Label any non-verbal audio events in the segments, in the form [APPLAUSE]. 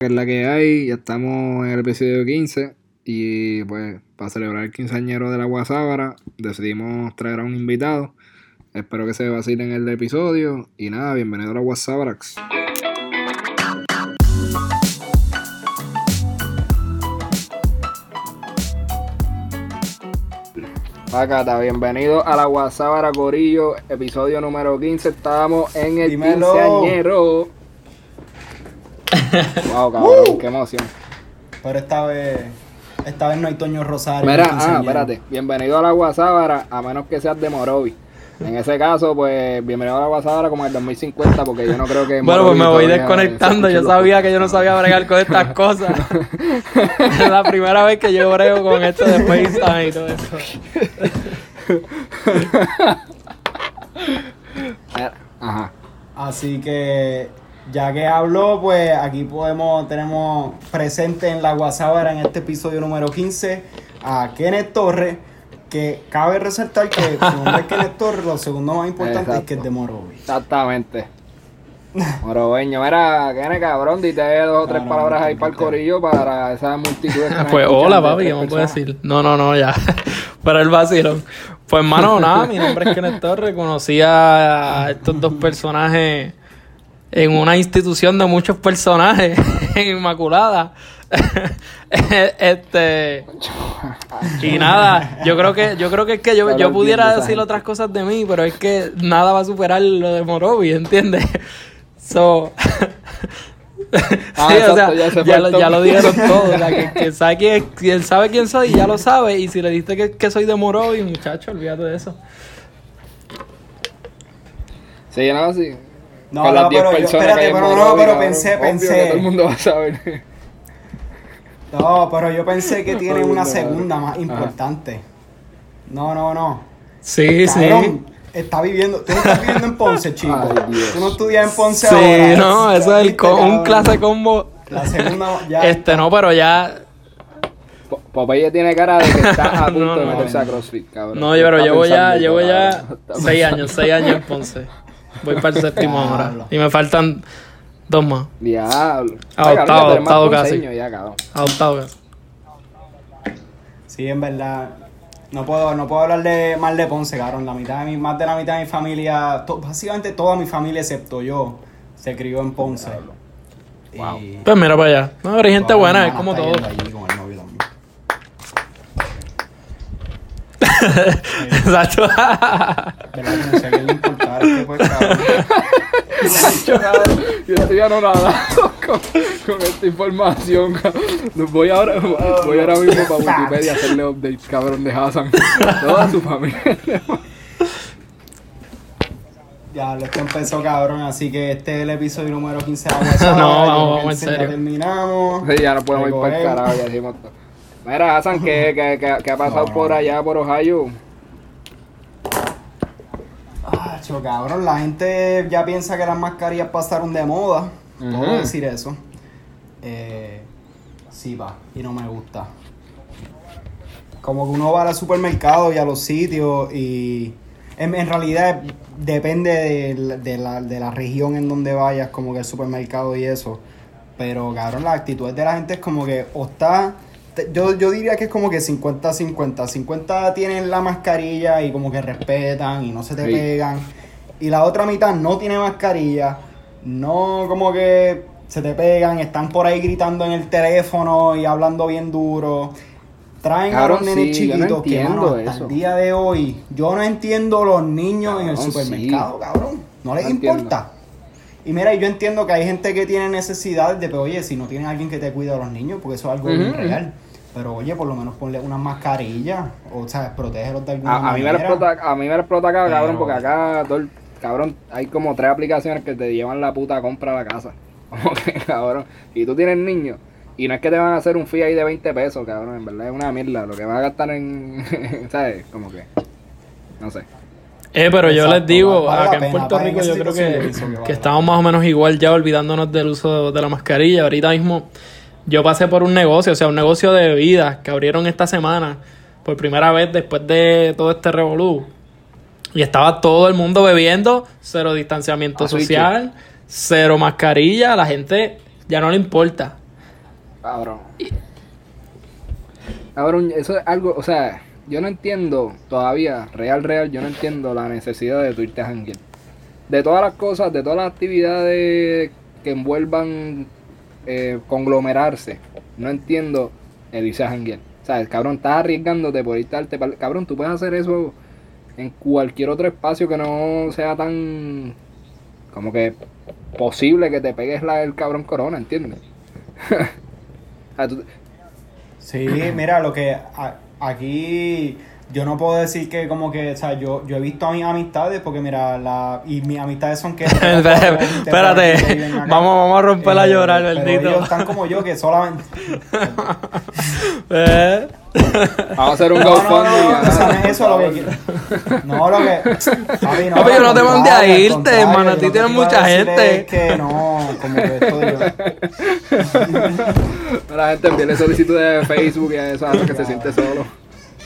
que es la que hay, ya estamos en el episodio 15 y pues para celebrar el quinceañero de la Guasábara decidimos traer a un invitado. Espero que se vacilen el episodio y nada, bienvenido a la Guasábarax. Pacata, bienvenido a la Guasábara Corillo, episodio número 15. Estamos en el Dímelo. quinceañero. Wow, cabrón, qué emoción. Pero esta vez, esta vez no hay Toño Rosario. Mira, ah, espérate. Bienvenido a la Guasábara, a menos que seas de Morovi. En ese caso, pues, bienvenido a la Guasábara como en el 2050, porque yo no creo que. Bueno, pues me voy desconectando. Yo sabía que yo no sabía bregar con estas [LAUGHS] cosas. es la primera vez que yo brego con esto de FaceTime y todo eso. Ajá. Así que, ya que habló, pues aquí podemos, tenemos presente en la Guasábara en este episodio número 15 a Kenneth Torres. Que cabe resaltar que su nombre es Kenneth Torres, lo segundo más importante es que es de Morovi. Exactamente. Moroveño, mira, ¿qué cabrón? Dite dos o tres palabras no, ahí para el corillo para esas multitudes [LAUGHS] que Pues hola, papi, tres ¿qué me puedes personas. decir? No, no, no, ya. [LAUGHS] Para el vacilón. Pues, mano, nada, mi nombre es Kenneth Torres. Conocí a estos dos personajes en una institución de muchos personajes, [LAUGHS] en Inmaculada. [LAUGHS] este. Y nada, yo creo que, yo creo que es que yo, yo pudiera decir otras cosas de mí, pero es que nada va a superar lo de Morovi, ¿entiendes? [LAUGHS] So. Ah, Sí, o sea, ya se ya, fue lo, ya lo dijeron todo. O sea, que, que sabe quién, quien sabe quién soy, ya lo sabe. Y si le diste que, que soy de Morovi, muchacho, olvídate de eso. Sí, no, sí. No, Con no, las 10 pero yo, personas espérate, que pero no, pero pensé, obvio que pensé. todo el mundo va a saber. [LAUGHS] No, pero yo pensé que tiene una segunda más Ajá. importante. No, no, no. Sí, Cabrón, está viviendo, tú no estás viviendo en Ponce, [LAUGHS] chico. Ay, Dios. Tú no estudias en Ponce sí. ahora. Sí, no, eso es el ¿Viste, co- un clase combo. La segunda [LAUGHS] ya. Este no, pero ya. Po- Popeye tiene cara de que está a punto No, de no. meterse a CrossFit, cabrón. No, yo, pero llevo ya, llevo ya seis años, seis años en Ponce. Voy para el séptimo [LAUGHS] ahora. Y me faltan dos más. Diablo. Ay, cabrón, octavo, octavo casi. Adoptado. casi. Sí, en verdad. No puedo, no puedo hablar de mal de Ponce, cabrón. La mitad de mi, más de la mitad de mi familia, to- básicamente toda mi familia excepto yo, se crió en Ponce. Y Pues mira para allá. No, pero hay gente buena, es como todo. [LAUGHS] Exacto. ¿Verdad que [LAUGHS] no que pues, cabrón. Yo estoy anonadado con, con esta información. Voy ahora, voy ahora mismo para Wikipedia a hacerle update, cabrón, de Hassan. Toda su familia. Ya, esto empezó cabrón, así que este es el episodio número 15 de la WhatsApp. No, vamos, que vamos, en ese Ya serio. terminamos. Sí, ya no podemos ir para el carajo, ya decimos todo. Mira, Hassan, ¿qué, qué, qué, qué ha pasado No, por no. allá, por Ohio? Ah, cho, cabrón, la gente ya piensa que las mascarillas pasaron de moda. Puedo Ujú. decir eso. Eh, sí, va, y no me gusta. Como que uno va al supermercado y a los sitios y en, en realidad depende de, la- de la, de la región en donde vayas, como que el supermercado y eso. Pero cabrón, la actitud de la gente es como que o está... Yo, yo diría que es como que 50-50. 50 tienen la mascarilla y como que respetan y no se te Sí. pegan. Y la otra mitad no tiene mascarilla, no como que se te pegan, están por ahí gritando en el teléfono y hablando bien duro. Traen a los nenes sí, yo no chiquitos que mano, hasta eso. el día de hoy yo no entiendo los niños en el supermercado, sí. cabrón. No les No entiendo. importa. Y mira, yo entiendo que hay gente que tiene necesidades de, pero oye, si no tienen alguien que te cuide a los niños, porque eso es algo bien ujú. real. Pero oye, por lo menos ponle una mascarilla, o sea, protégelos de alguna A, a mí me manera. lo explota, a mí me lo explota acá, cabrón, Pero- porque acá, todo el- cabrón, hay como tres aplicaciones que te llevan la puta compra a la casa. [LAUGHS] Como que, cabrón, y tú tienes niños, y no es que te van a hacer un fee ahí de 20 pesos, cabrón, en verdad es una mierda, lo que vas a gastar en, [LAUGHS] ¿sabes? Como que, no sé. Eh, pero yo les digo, vale acá en pena, Puerto para Rico en yo creo que, que vale que la estamos más o menos igual ya olvidándonos del uso de la mascarilla. Ahorita mismo yo pasé por un negocio, o sea, un negocio de bebidas que abrieron esta semana por primera vez después de todo este revolú. Y estaba todo el mundo bebiendo, cero distanciamiento Ah, social, cero mascarilla, a la gente ya no le importa. Cabrón. Cabrón, eso es algo, o sea, yo no entiendo todavía, real, real, yo no entiendo la necesidad de tu irte a janguear. De todas las cosas, de todas las actividades que envuelvan eh, conglomerarse, no entiendo el irse a janguear. O sea, el cabrón, estás arriesgándote por irte Cabrón, tú puedes hacer eso en cualquier otro espacio que no sea tan como que posible que te pegues la, el cabrón corona, ¿entiendes? [LAUGHS] Sí, mira, lo que aquí yo no puedo decir que como que, o sea, yo, yo he visto a mis amistades porque mira, la, y mis amistades son que... [LAUGHS] Espérate, vamos, vamos a romper a llorar, el bendito. Ellos están como yo que solamente... [LAUGHS] Eh. vamos a hacer un No, no, GoFundMe. no, no es eso lo que. No, lo que. Papi, no te mandé a irte, hermano, a ti tienes mucha gente. Es que no, como que esto yo. La gente envíe solicitudes de Facebook y a eso hace que se siente solo.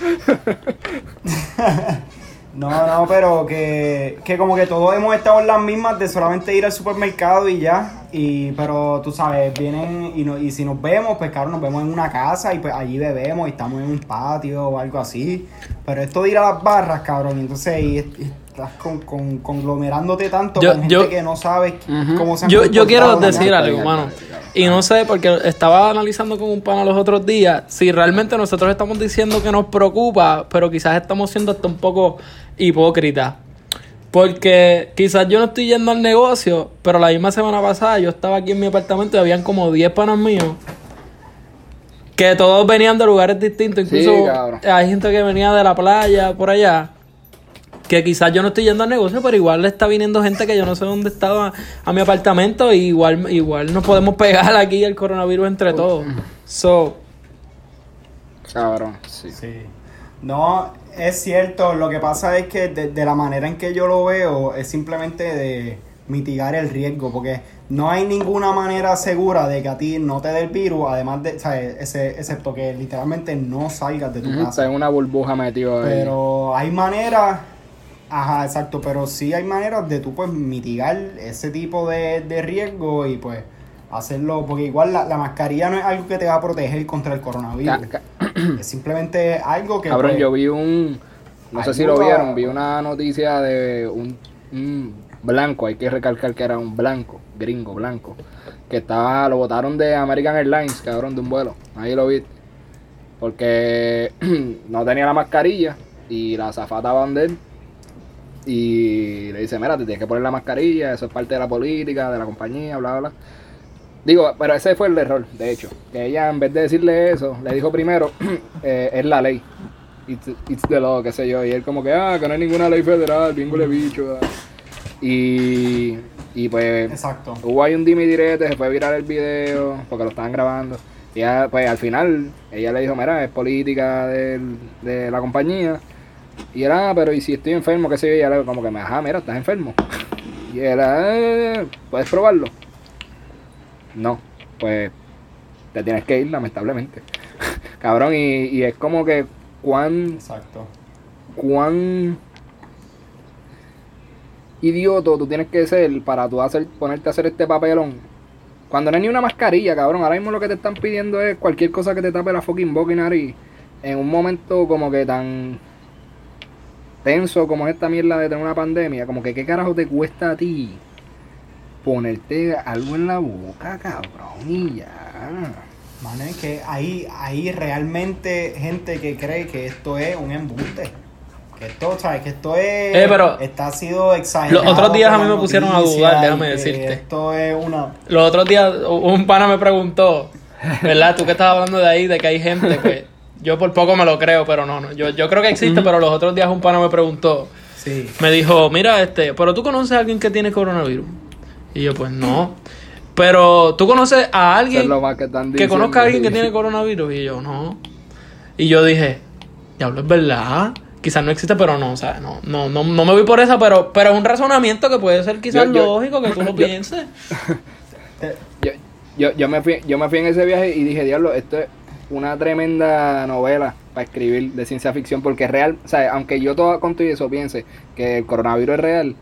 [LAUGHS] No, no, pero que, que como que todos hemos estado en las mismas de solamente ir al supermercado y ya. Y, pero tú sabes, vienen y, no, y si nos vemos, pues claro, nos vemos en una casa y pues allí bebemos y estamos en un patio o algo así. Pero esto de ir a las barras, cabrón, entonces estás con, con- conglomerándote tanto Yo- con gente yo- que no sabes Ujú. cómo se han Yo, yo quiero decir algo, mano. Y no sé, porque estaba analizando con un pana los otros días, si realmente nosotros estamos diciendo que nos preocupa, pero quizás estamos siendo hasta un poco hipócritas. Porque quizás yo no estoy yendo al negocio, pero la misma semana pasada yo estaba aquí en mi apartamento y habían como 10 panas míos. Que todos venían de lugares distintos, incluso hay gente que venía de la playa, por allá. Que quizás yo no estoy yendo al negocio, pero igual le está viniendo gente que yo no sé dónde estaba a mi apartamento. Y igual, igual nos podemos pegar aquí el coronavirus entre todos. So, Cabrón, sí. Sí. No, es cierto. Lo que pasa es que de, de la manera en que yo lo veo es simplemente de mitigar el riesgo, porque no hay ninguna manera segura de que a ti no te dé el virus, además de, ¿sabes? Ese, excepto que literalmente no salgas de tu casa. Está en una burbuja metido ahí. Pero hay maneras, ajá, exacto, pero sí hay maneras de tú pues mitigar ese tipo de, de riesgo y pues hacerlo, porque igual la, la mascarilla no es algo que te va a proteger contra el coronavirus. Ca- [CLEARS THROAT] Es simplemente algo que... Cabrón, pues, yo vi un. No sé si lo vieron, vi una noticia de un, un blanco, hay que recalcar que era un blanco, gringo, blanco, que estaba, lo botaron de American Airlines, cabrón, de un vuelo. Ahí lo vi. Porque [CLEARS THROAT] no tenía la mascarilla y la zafata va donde él. Y le dice, mira, te tienes que poner la mascarilla, eso es parte de la política, de la compañía, bla, bla. Digo, pero ese fue el error, de hecho. Que ella, en vez de decirle eso, le dijo primero, [CLEARS THROAT] eh, es la ley. It's, it's the law, qué sé yo. Y él como que, ah, que no hay ninguna ley federal, bien le bicho. ah. Y, y pues Exacto. hubo ahí un dime y direte, se fue viral el video, porque lo estaban grabando. Y ya, pues al final, ella le dijo, mira, es política del- de la compañía. Y él, ah, pero ¿y si estoy enfermo? qué sé yo? Y le- como que, me ajá, mira, estás enfermo. Y él, "Eh, ¿puedes probarlo? No, pues te tienes que ir, lamentablemente. [LAUGHS] Cabrón, y, y es como que cuán Exacto. cuán idioto tú tienes que ser para tú hacer, ponerte a hacer este papelón. Cuando no hay ni una mascarilla, cabrón. Ahora mismo lo que te están pidiendo es cualquier cosa que te tape la fucking boca y nariz. En un momento como que tan tenso como es esta mierda de tener una pandemia. Como que qué carajo te cuesta a ti ponerte algo en la boca, cabrón. Y ya. Mano, es que hay, hay realmente gente que cree que esto es un embuste. Que esto, ¿sabes? Que esto es. Eh, pero Está sido exagerado. los otros días a mí me pusieron a dudar, déjame que decirte. Esto es una. Los otros días un pana me preguntó, ¿verdad? Tú que estabas hablando de ahí, de que hay gente, pues [LAUGHS] yo por poco me lo creo, pero no, no. Yo, yo creo que existe, pero los otros días un pana me preguntó, Sí. me dijo, mira, este, pero tú conoces a alguien que tiene coronavirus. Y yo, pues no. Pero tú conoces a alguien que conozca a alguien que tiene coronavirus. Y yo, no. Y yo dije, diablo, es verdad. Quizás no existe, pero no, o sea, no, no, no, no me voy por esa, pero, pero es un razonamiento que puede ser quizás Yo- yo- lógico que tú lo [LAUGHS] yo- pienses. [LAUGHS] Yo, yo, me fui, yo me fui en ese viaje y dije, diablo, esto es una tremenda novela para escribir de ciencia ficción, porque es real, o sea, aunque yo todo con todo eso piense que el coronavirus es real,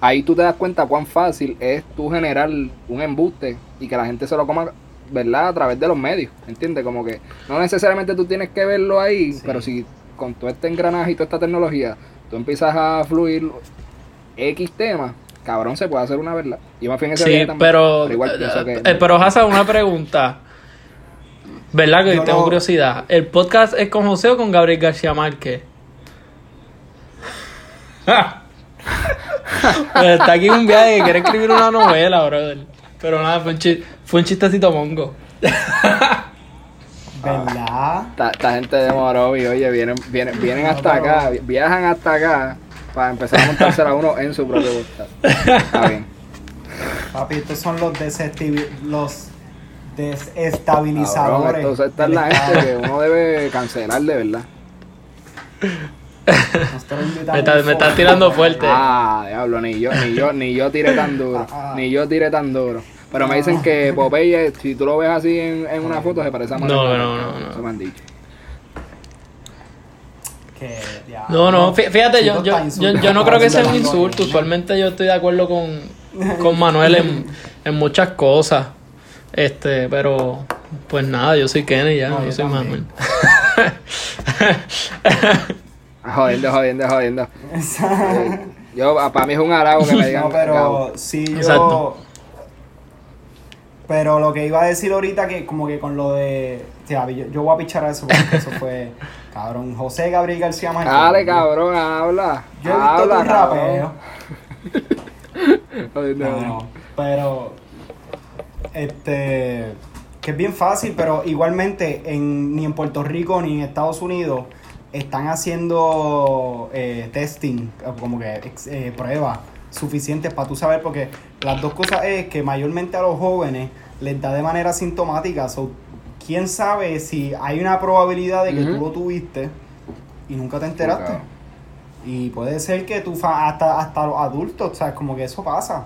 ahí tú te das cuenta cuán fácil es tú generar un embuste y que la gente se lo coma ¿verdad? A través de los medios, ¿entiendes? Como que no necesariamente tú tienes que verlo ahí, Sí. pero si con todo este engranaje y toda esta tecnología, tú empiezas a fluir X tema, cabrón, se puede hacer una verdad. Yo me fui en ese Sí, también, pero. igual que... eh, pero Hassan, una pregunta. ¿Verdad que Yo tengo no- curiosidad? ¿El podcast es con José o con Gabriel García Márquez? [LAUGHS] Pues está aquí un viaje que quiere escribir una novela, brother. Pero nada, fue un, chi- fue un chistecito mongo. [LAUGHS] ¿Verdad? Esta, esta gente de Morovi, oye, vienen, vienen, vienen No, hasta pero- acá, viajan hasta acá para empezar a montarse a uno en su propio podcast. Está bien. Papi, estos son los, desestivi- los Cabrón, desestabilizadores. entonces esta es la gente que uno debe cancelar de verdad. [LAUGHS] Me estás- tirando fuerte. Ah, diablo, ni yo, ni yo, ni yo tiré tan duro. Ah, ah. Ni yo tiré tan duro. Pero me dicen que Popeye, si tú lo ves así en, en una foto, se parece a Manuel No, no, no, no. Eso me han dicho. Que, ya, No, no, fí- fíjate, yo, yo, yo, yo no creo que sea un insulto. Usualmente yo estoy de acuerdo con, con Manuel en, en muchas cosas. Este, pero pues nada, yo soy Kenny ya, No, yo yo soy. Manuel. Ah, [LAUGHS] Jodiendo, jodiendo, jodiendo. Eh, [LAUGHS] Yo, para mí es un halago que me digan. No, pero Gabo. sí, yo. Exacto. Pero lo que iba a decir ahorita, que como que con lo de. o sea, yo, yo voy a pichar a eso porque eso fue. [LAUGHS] Cabrón, José Gabriel García Márquez. Dale, cabrón, habla. Yo he visto habla, tu rapeo. No, no, pero. Este. Que es bien fácil, pero igualmente en, ni en Puerto Rico ni en Estados Unidos están haciendo eh, testing, como que eh, pruebas suficientes para tú saber, porque las dos cosas es que mayormente a los jóvenes les da de manera sintomática. So, ¿Quién sabe si hay una probabilidad de que Ujú. tú lo tuviste y nunca te enteraste? Claro. Y puede ser que tú, hasta, hasta los adultos, o sea, como que eso pasa.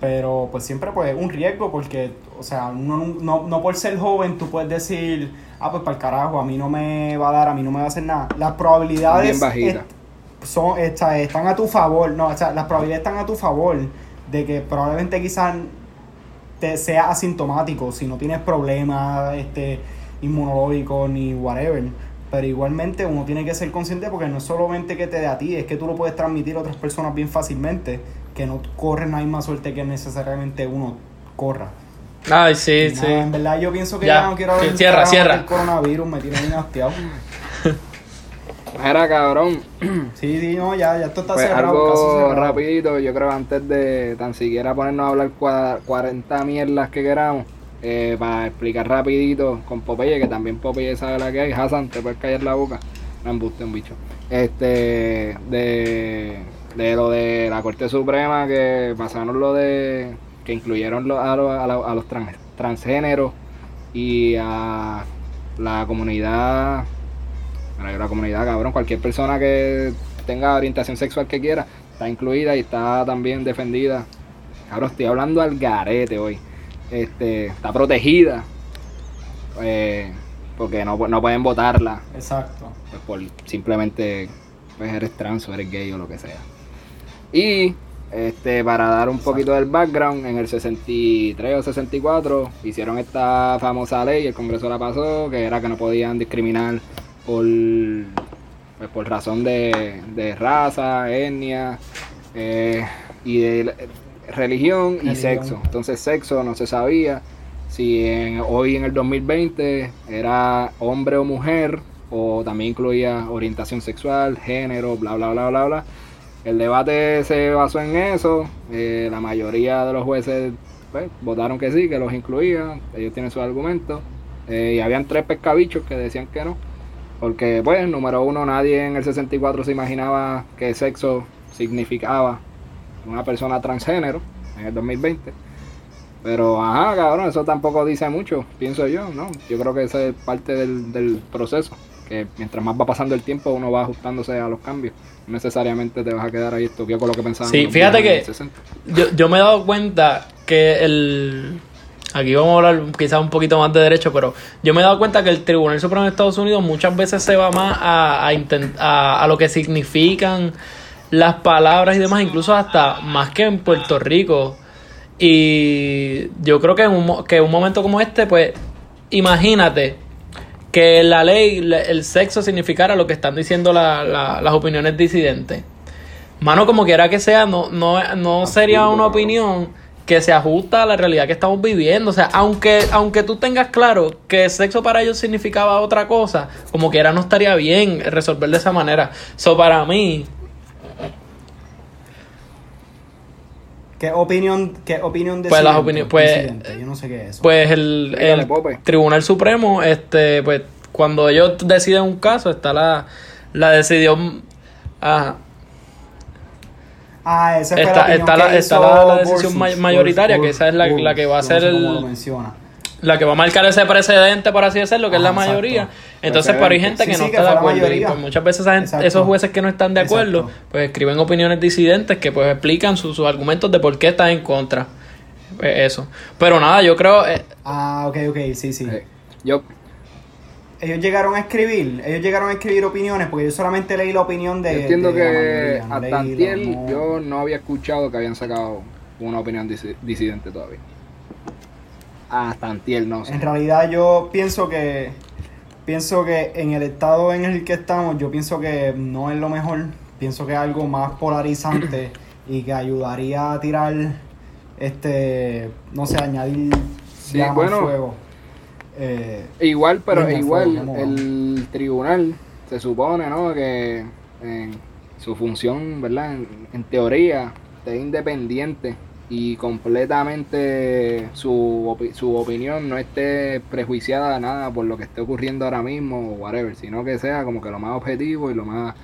Pero pues siempre pues un riesgo porque, o sea, uno no, no, por ser joven tú puedes decir, ah, pues para el carajo, a mí no me va a dar, a mí no me va a hacer nada. Las probabilidades son, está- están a tu favor, no, o sea, las probabilidades están a tu favor de que probablemente quizás te sea asintomático si no tienes problemas este, inmunológicos ni whatever. Pero igualmente uno tiene que ser consciente porque no es solamente que te dé a ti, es que tú lo puedes transmitir a otras personas bien fácilmente que no corren la misma suerte que necesariamente uno corra. Ay, sí, sí. en verdad yo pienso que Ya, ya, no quiero hablar cierra, cierra. del coronavirus, me tiene bien hastiado. [LAUGHS] Mira, cabrón. Sí, sí, no, ya, ya esto está Pues cerrado. algo cerrado. rapidito, yo creo antes de tan siquiera ponernos a hablar cua- 40 mierdas que queramos, eh, para explicar rapidito con Popeye, que también Popeye sabe la que hay, Hassan, te puedes callar la boca, no embuste un bicho. Este, de, de lo de la Corte Suprema, que pasaron lo de, que incluyeron lo- a, lo- a la- a los trans- transgéneros y a la comunidad que la comunidad, cabrón, cualquier persona que tenga orientación sexual que quiera, está incluida y está también defendida. Cabrón, estoy hablando al garete hoy. Este, está protegida. eh, porque no, no pueden votarla Exacto. pues, por simplemente pues eres trans o eres gay o lo que sea. Y este para dar un poquito del background, en el 63 o 64 hicieron esta famosa ley, el Congreso la pasó, que era que no podían discriminar por pues, por razón de, de raza, etnia eh, y de religión y Religión. sexo. Entonces sexo no se sabía si en- hoy en el 2020 era hombre o mujer o también incluía orientación sexual, género, bla, bla, bla, bla, bla. El debate se basó en eso. eh, la mayoría de los jueces pues, votaron que sí, que los incluía. Ellos tienen sus argumentos. eh, y habían tres pescabichos que decían que no. Porque, pues, número uno, nadie en el 64 se imaginaba que sexo significaba una persona transgénero en el 2020. Pero, ajá, cabrón, eso tampoco dice mucho, pienso yo, ¿no? Yo creo que esa es parte del, del proceso. Que mientras más va pasando el tiempo, uno va ajustándose a los cambios. No necesariamente te vas a quedar ahí estupiado con lo que pensaban. Sí, fíjate en que- el 60. Yo, yo me he dado cuenta que el. Aquí vamos a hablar quizás un poquito más de derecho, pero yo me he dado cuenta que el Tribunal Supremo de Estados Unidos muchas veces se va más a, a, intent- a, a lo que significan las palabras y demás, incluso hasta más que en Puerto Rico. Y yo creo que en un, que un momento como este, pues, imagínate que la ley, le- el sexo significara lo que están diciendo la- la- las opiniones disidentes. Mano, como quiera que sea, no, no, no sería una opinión que se ajusta a la realidad que estamos viviendo. O sea, aunque, aunque tú tengas claro que el sexo para ellos significaba otra cosa, como quiera no estaría bien resolver de esa manera. So, para mí, ¿Qué opinión, qué opinión de Pues las opiniones- pues- Yo no sé qué es eso. pues el. Tribunal Supremo, este, pues cuando ellos deciden un caso, está la, la decisión... Ajá. ah, esa fue está- la está la- está la- la decisión mayoritaria, que esa es la- la que va a ser no sé el- lo menciona. la que va a marcar ese precedente, por así decirlo, que es la exacto. mayoría. Entonces, pero hay gente Sí, que no sí, que está de acuerdo. Y pues muchas veces esa gente- Exacto. esos jueces que no están de acuerdo, Exacto. pues escriben opiniones disidentes que pues explican sus sus argumentos de por qué están en contra. Pues, eso. Pero nada, yo creo... eh, Ah, ok, ok, sí, sí. Eh, Yo, Ellos llegaron a escribir, ellos llegaron a escribir opiniones, porque yo solamente leí la opinión de. yo entiendo de que hasta la- no- yo no había escuchado que habían sacado una opinión disi- disidente todavía. Hasta antier, no sé. En realidad yo pienso que pienso que en el estado en el que estamos, yo pienso que no es lo mejor. Pienso que es algo más polarizante [CLEARS THROAT] y que ayudaría a tirar este no sé, añadir Sí, llama bueno. fuego. Eh, Igual, pero Venga, igual, el tribunal se supone, ¿no? Que en su función, ¿verdad? En, en teoría, es independiente y completamente su, opi- su opinión no esté prejuiciada a nada por lo que esté ocurriendo ahora mismo o whatever, sino que sea como que lo más objetivo y lo más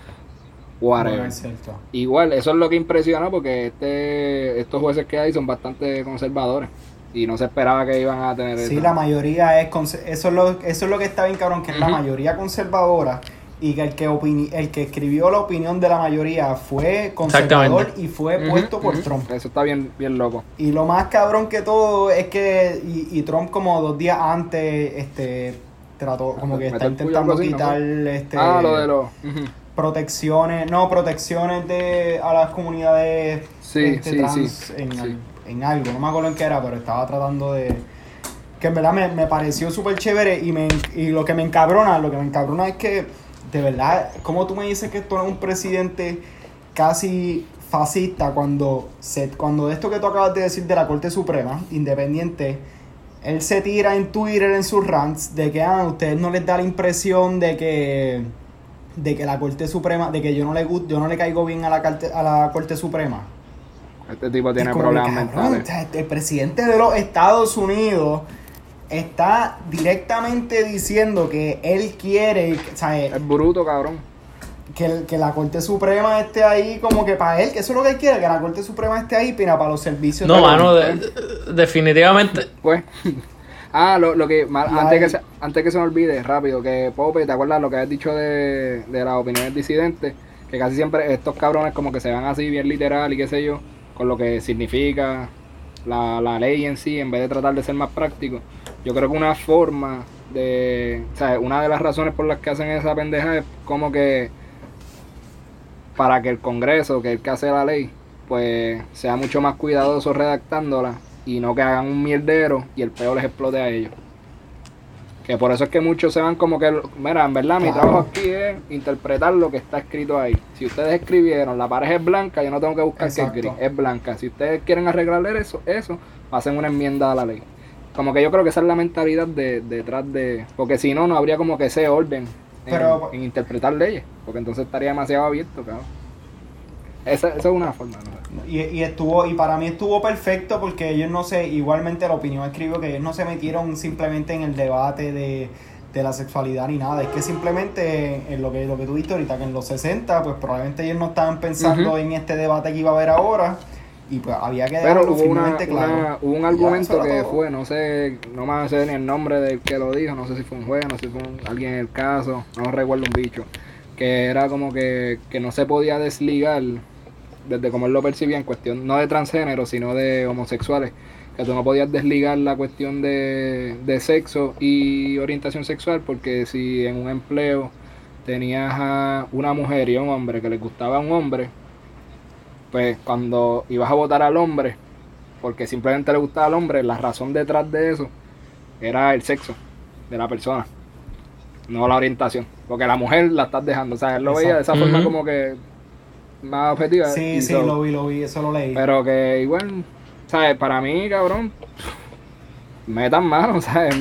whatever. bueno, es cierto. Igual, eso es lo que impresiona porque este estos jueces que hay son bastante conservadores y no se esperaba que iban a tener Sí, la mayoría es eso es lo eso es lo que está bien cabrón, que es la mayoría conservadora y que el que opini- el que escribió la opinión de la mayoría fue conservador y fue puesto por. Trump. Eso está bien, bien loco. Y lo más cabrón que todo es que y, y Trump como dos días antes este trató como que está intentando así, ¿no quitar este Ah, lo de los. protecciones, no, protecciones de a las comunidades Sí, este, sí, trans sí, En, sí. al- en algo, no me acuerdo en qué era, pero estaba tratando de que en verdad me, me pareció súper chévere y, me, y lo que me encabrona, lo que me encabrona es que de verdad, como tú me dices que esto es un presidente casi fascista cuando se, cuando esto que tú acabas de decir de la Corte Suprema, independiente, él se tira en Twitter en sus rants de que ah, a ustedes no les da la impresión de que de que la Corte Suprema, de que yo no le yo no le caigo bien a la Corte, a la Corte Suprema. Este tipo tiene problemas mentales. el presidente de los Estados Unidos está directamente diciendo que él quiere, o sea, Es bruto, cabrón. que, que la Corte Suprema esté ahí como que para él, que eso es lo que él quiere, que la Corte Suprema esté ahí para los servicios. no, de mano, de- de- definitivamente... Pues. [LAUGHS] Ah, lo, lo que. mal- antes, que se, antes que se me olvide, rápido, que Pope, ¿te acuerdas lo que has dicho de, de las opiniones disidentes? Que casi siempre estos cabrones, como que se van así, bien literal y qué sé yo, con lo que significa la, la ley en sí, en vez de tratar de ser más práctico. Yo creo que una forma de. O sea, una de las razones por las que hacen esa pendeja es como que. Para que el Congreso, que es el que hace la ley, pues sea mucho más cuidadoso redactándola y no que hagan un mierdero y el peo les explote a ellos. Que por eso es que muchos se van como que, mira, en verdad mi Claro. trabajo aquí es interpretar lo que está escrito ahí. Si ustedes escribieron, la pared es blanca, yo no tengo que buscar que es gris, es blanca. Si ustedes quieren arreglar eso, eso, hacen una enmienda a la ley. Como que yo creo que esa es la mentalidad de, detrás de... Porque si no, no habría como que ese orden en, Pero- en interpretar leyes. Porque entonces estaría demasiado abierto, cabrón. Esa, esa es una forma, ¿no? Y, y estuvo, y para mí estuvo perfecto porque ellos no se, igualmente la opinión escribió que ellos no se metieron simplemente en el debate de, de la sexualidad ni nada, es que simplemente en lo que, lo que tú viste ahorita, que en los 60, pues probablemente ellos no estaban pensando en este debate que iba a haber ahora, y pues había que Pero hubo, una, claro. una- hubo un argumento que todo. fue, no sé, no me sé ni el nombre del que lo dijo, no sé si fue un juez, no sé si fue un- alguien en el caso, no recuerdo un bicho, que era como que, que no se podía desligar desde como él lo percibía en cuestión, no de transgénero, sino de homosexuales, que tú no podías desligar la cuestión de, de sexo y orientación sexual, porque si en un empleo tenías a una mujer y a un hombre que les gustaba a un hombre, pues cuando ibas a votar al hombre, porque simplemente le gustaba al hombre, la razón detrás de eso era el sexo de la persona, no la orientación. Porque la mujer la estás dejando, o sea, él lo veía de esa forma como que más objetiva. Sí, sí, so- lo vi, lo vi, eso lo leí. Pero que igual, ¿sabes? Para mí, cabrón, metan mano, [LAUGHS] ¿sabes?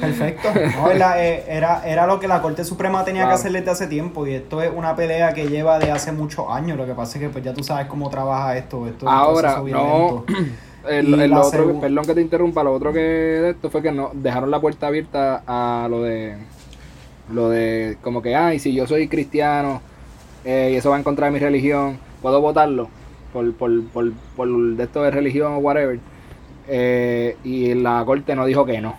Perfecto. No, la- eh, era, era lo que la Corte Suprema tenía Claro. que hacer desde hace tiempo y esto es una pelea que lleva de hace muchos años. Lo que pasa es que pues ya tú sabes cómo trabaja esto. esto Ahora, no. [CLEARS THROAT] El, el otro, perdón que te interrumpa, lo otro que de esto fue que no dejaron la puerta abierta a lo de lo de como que ay si yo soy cristiano eh, y eso va en contra de mi religión puedo votarlo por por, por, por de esto de religión o whatever Eh, y la corte no dijo que no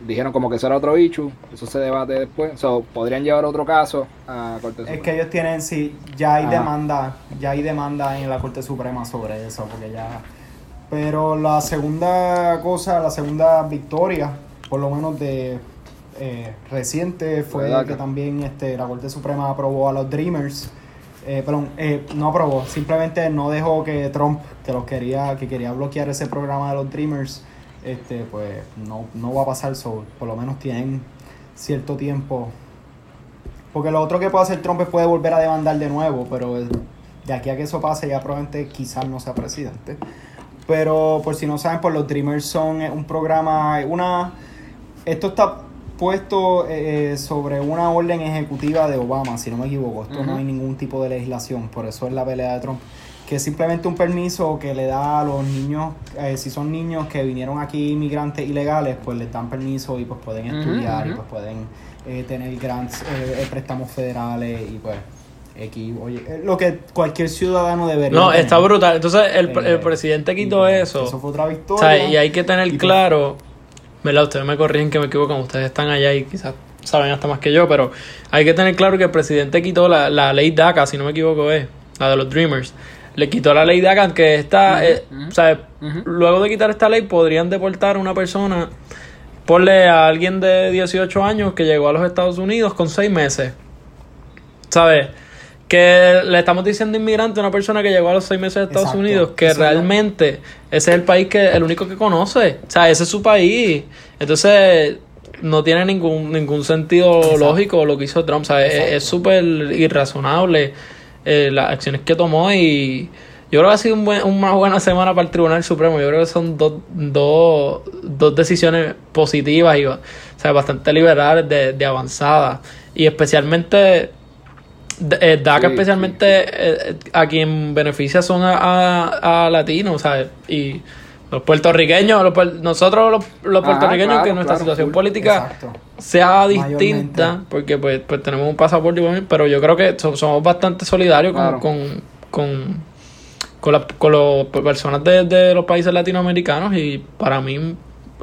dijeron como que eso era otro bicho eso se debate después so, podrían llevar otro caso a corte Es Suprema. que ellos tienen, sí, ya hay demanda, ya hay demanda en la Corte Suprema sobre eso, porque ya... Pero la segunda cosa, la segunda victoria, por lo menos de eh, reciente, fue ¿Verdad que que? también este, la Corte Suprema aprobó a los Dreamers. Eh, perdón, eh, no aprobó, simplemente no dejó que Trump, que los quería, que quería bloquear ese programa de los Dreamers, este, pues no, no va a pasar, so, por lo menos tienen cierto tiempo. Porque lo otro que puede hacer Trump es puede volver a demandar de nuevo, pero de aquí a que eso pase ya probablemente quizás no sea presidente. Pero por si no saben, pues los Dreamers son eh, un programa, una... Esto está puesto eh, sobre una orden ejecutiva de Obama, si no me equivoco. Esto no hay ningún tipo de legislación, por eso es la pelea de Trump. Que es simplemente un permiso que le da a los niños, eh, si son niños que vinieron aquí inmigrantes ilegales, pues les dan permiso y pues pueden estudiar y pues pueden eh, tener grants, eh, eh, préstamos federales y pues X, oye, eh, lo que cualquier ciudadano debería No, tener. está brutal. Entonces el, Eh, el presidente quitó pues, eso. Eso fue otra O victoria. sea, y hay que tener pues- claro, ¿verdad? Ustedes me corrigen que me equivoco, ustedes están allá y quizás saben hasta más que yo, pero hay que tener claro que el presidente quitó la, la ley DACA, si no me equivoco es, la de los Dreamers. Le quitó la ley DACA, que eh, ujú. o sea, Ujú. luego de quitar esta ley podrían deportar a una persona, ponle a alguien de 18 años que llegó a los Estados Unidos con 6 meses. ¿Sabes? Que le estamos diciendo inmigrante a una persona que llegó a los seis meses de Estados Exacto. Unidos, que realmente ese es el país que el único que conoce. O sea, ese es su país. Entonces, no tiene ningún, ningún sentido Exacto. lógico lo que hizo Trump. O sea, es- súper irrazonable eh, las acciones que tomó y yo creo que ha sido un buen- una buena semana para el Tribunal Supremo. Yo creo que son dos, dos, dos decisiones positivas y o sea, bastante liberales de, de avanzada. Y especialmente eh, DACA Sí, especialmente eh, a quien beneficia son a, a, a latinos, ¿sabes? Y los puertorriqueños, los nosotros los, los Ajá, puertorriqueños, claro, que nuestra claro, situación full. política Exacto. sea Mayormente. distinta, porque pues, pues tenemos un pasaporte, igual, pero yo creo que so- somos bastante solidarios con, Claro. con, con, con, la- con las personas de, de los países latinoamericanos y para mí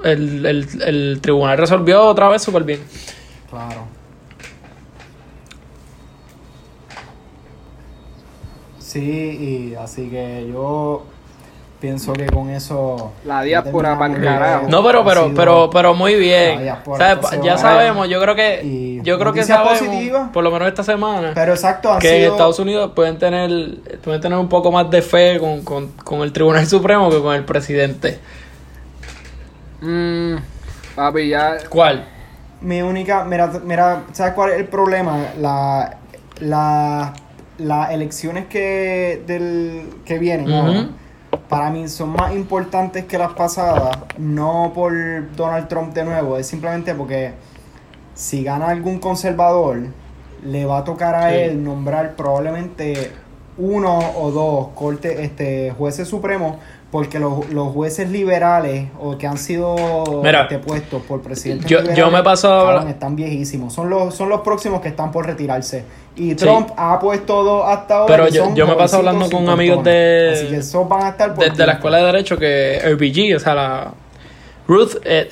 el, el, el tribunal resolvió otra vez súper bien. Claro. Sí, y así que yo pienso que con eso. La diáspora carajo. que No, pero, pero, pero, pero muy bien. ¿Sabes? esta Ya sabemos, yo creo que, yo creo que sabemos, positivas. por lo menos esta semana, Pero exacto, que en sido- Estados Unidos pueden tener, pueden tener un poco más de fe con, con, con el Tribunal Supremo que con el presidente. Mm, papi, ya. ¿Cuál? Mi única, mira, mira, ¿sabes cuál es el problema? La, la, las elecciones que, del, que vienen para mí son más importantes que las pasadas, no por Donald Trump de nuevo, es simplemente porque si gana algún conservador, le va a tocar a Sí. él nombrar probablemente uno o dos cortes, este, jueces supremos, porque los, los jueces liberales o que han sido Mira, este, puestos por presidentes yo- yo me paso están viejísimos. Son los, son los próximos que están por retirarse. Y Trump ha puesto dos hasta ahora. Pero yo- yo me paso hablando con amigos de- Así que esos van a estar por Desde la. Escuela de Derecho que RBG, o sea, la Ruth eh,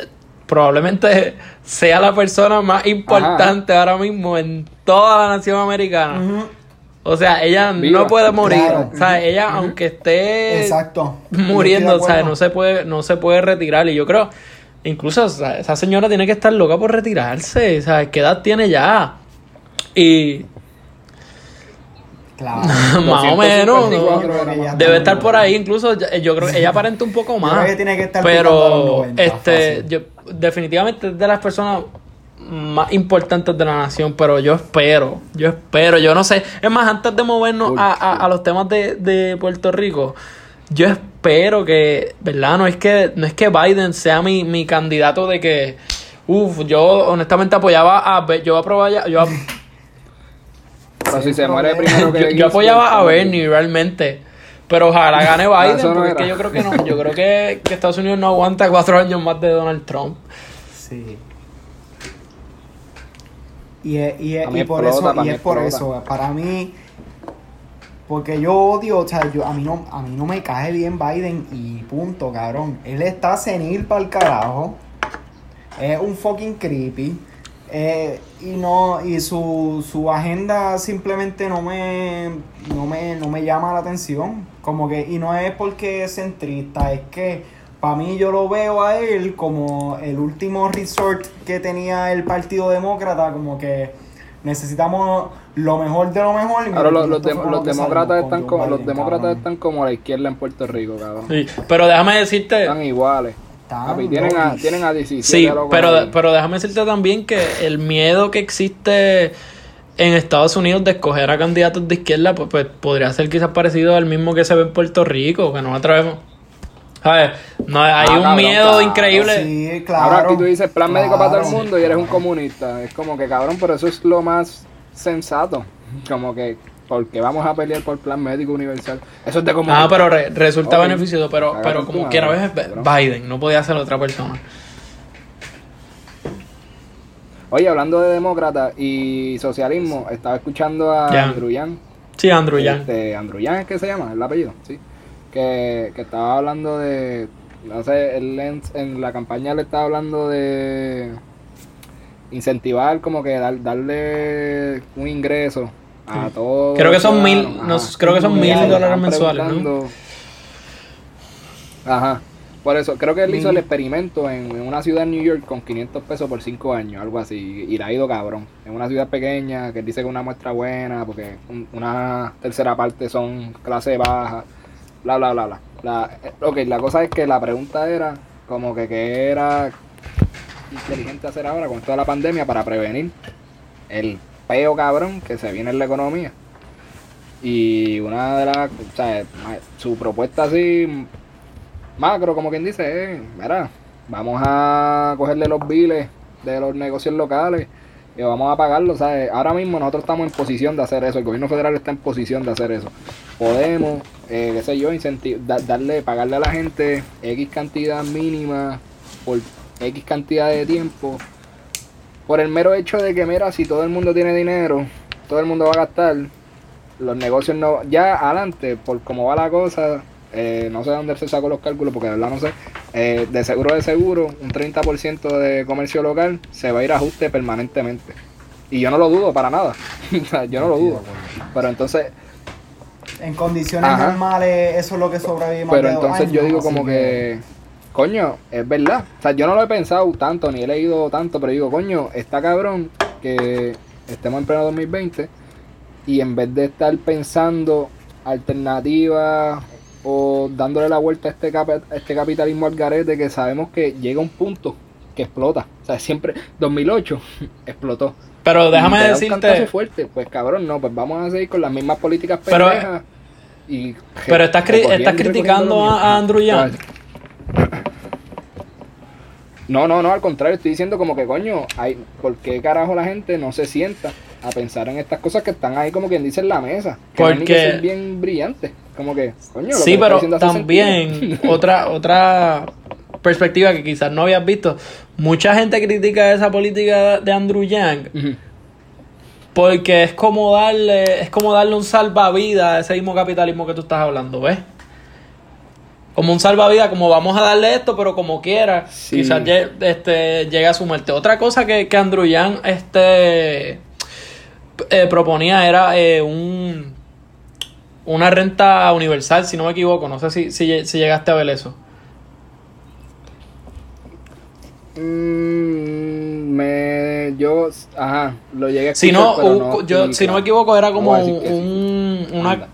probablemente sea la persona más importante ahora mismo en toda la nación americana. Ujú, O sea, ella Viva. no puede morir. Claro. O sea, ella, aunque esté Exacto. muriendo, o sea, no se puede, no se puede retirar. Y yo creo, incluso o sea, esa señora tiene que estar loca por retirarse. O sea, ¿qué edad tiene ya? Y Claro. [LAUGHS] Más o menos, ¿no? 254 era más. Debe estar por ahí, incluso ya- yo creo que ella aparenta un poco Yo más. creo que tiene que estar pero 90, este, yo definitivamente es de las personas más importantes de la nación, pero yo espero, yo espero, yo no sé, es más, antes de movernos a, a- a los temas de, de Puerto Rico, yo espero que, ¿verdad? No es que, no es que Biden sea mi, mi candidato de que, uff, yo honestamente apoyaba a, yo apoyaba, yo, [LAUGHS] Pero si se problema. muere primero que yo, yo apoyaba a Bernie realmente. Pero ojalá gane Biden, eso no porque es que yo creo que no, yo creo que, que Estados Unidos no aguanta cuatro años más de Donald Trump. Sí. Y, es- y, es- y por explota, eso, y es por explota. eso, para mí, porque yo odio, o sea, yo, a, mí no, a mí no me cae bien Biden y punto, cabrón. Él está senil para el carajo. Es un fucking creepy. eh, y no, y su, su agenda simplemente no me, no me, no me llama la atención. Como que, y no es porque es centrista, es que para mí yo lo veo a él como el último resort que tenía el Partido Demócrata, como que necesitamos lo mejor de lo mejor. mira, los, los, los demócratas están como los demócratas cabrón. están como la izquierda en Puerto Rico, cabrón. Sí, pero déjame decirte, Están iguales. Están Papi, tienen a, tienen a 17 sí, pero, ahí. pero déjame decirte también que el miedo que existe en Estados Unidos de escoger a candidatos de izquierda, pues, pues podría ser quizás parecido al mismo que se ve en Puerto Rico, que no atrevemos. No, hay Ah, un cabrón, miedo claro, increíble. Sí, claro. Ahora aquí tú dices plan médico para todo el mundo y eres un comunista. Es como que cabrón, pero eso es lo más sensato. Como que, porque vamos a pelear por plan médico universal. Eso es de comunista. Ah, pero re- resulta beneficioso, pero, pero como quiera ves. Biden, no podía ser otra persona. Oye, hablando de demócrata y socialismo, estaba escuchando a. Andrew Yang. Sí, Andrew Yang. Este, Andrew Yang es que se llama, el apellido, sí. Que, que estaba hablando de, no sé, él en, en la campaña le estaba hablando de incentivar, como que dar- darle un ingreso a todos. Creo que son mil- no, creo que son mil dólares mensuales, ¿no? Ajá. Por eso, creo que él hizo el experimento en, en una ciudad en New York con 500 pesos por 5 años, algo así, y le ha ido cabrón. En una ciudad pequeña, que él dice que es una muestra buena, porque un- una tercera parte son clase baja, bla, bla, bla, bla. La, eh, ok, la cosa es que la pregunta era como que qué era inteligente hacer ahora con toda la pandemia para prevenir el peo cabrón que se viene en la economía. Y una de las, su propuesta así macro, como quien dice, es, mira, vamos a cogerle los biles de los negocios locales vamos a pagarlos, ¿sabes? Ahora mismo nosotros estamos en posición de hacer eso, el gobierno federal está en posición de hacer eso. Podemos, eh, qué sé yo, da- darle, pagarle a la gente X cantidad mínima por X cantidad de tiempo, por el mero hecho de que, mira, si todo el mundo tiene dinero, todo el mundo va a gastar, los negocios no, ya adelante, por cómo va la cosa, eh, no sé dónde se sacó los cálculos, porque de verdad no sé, eh, de seguro de seguro, un 30% de comercio local se va a ir a ajuste permanentemente. Y yo no lo dudo para nada, [LAUGHS] yo no lo dudo. Pero entonces, En condiciones Ajá. normales, eso es lo que sobrevive más pero de dos entonces yo digo como que, coño, es verdad. O sea, yo no lo he pensado tanto, ni he leído tanto, pero digo, coño, está cabrón que estemos en pleno 2020 y en vez de estar pensando alternativas o dándole la vuelta a este, a este capitalismo al garete que sabemos que llega un punto que explota. O sea, siempre, 2008 [LAUGHS] explotó. Pero déjame Y te da un decirte, fuerte, pues cabrón, no, pues vamos a seguir con las mismas políticas Pero- pendejas. y pero estás, cri- estás criticando a, a Andrew Yang. No, no, no, al contrario, estoy diciendo como que coño, hay, ¿por qué carajo la gente no se sienta a pensar en estas cosas que están ahí como quien dice en la mesa? Que Porque- ser bien brillante. Como que, coño, Sí, que pero también [LAUGHS] otra otra perspectiva que quizás no habías visto. Mucha gente critica esa política de Andrew Yang porque es como darle es como darle un salvavidas a ese mismo capitalismo que tú estás hablando, ¿ves? Como un salvavidas, como vamos a darle esto, pero como quiera, Sí. quizás este, llegue a su muerte. Otra cosa que, que Andrew Yang este, eh, proponía era eh, un, una renta universal, si no me equivoco. No sé si, si, lle- si llegaste a ver eso. Mm, me, yo, ajá, lo llegué a Si no, pero un- no yo, si no me equivoco, era como a que sí. un, una,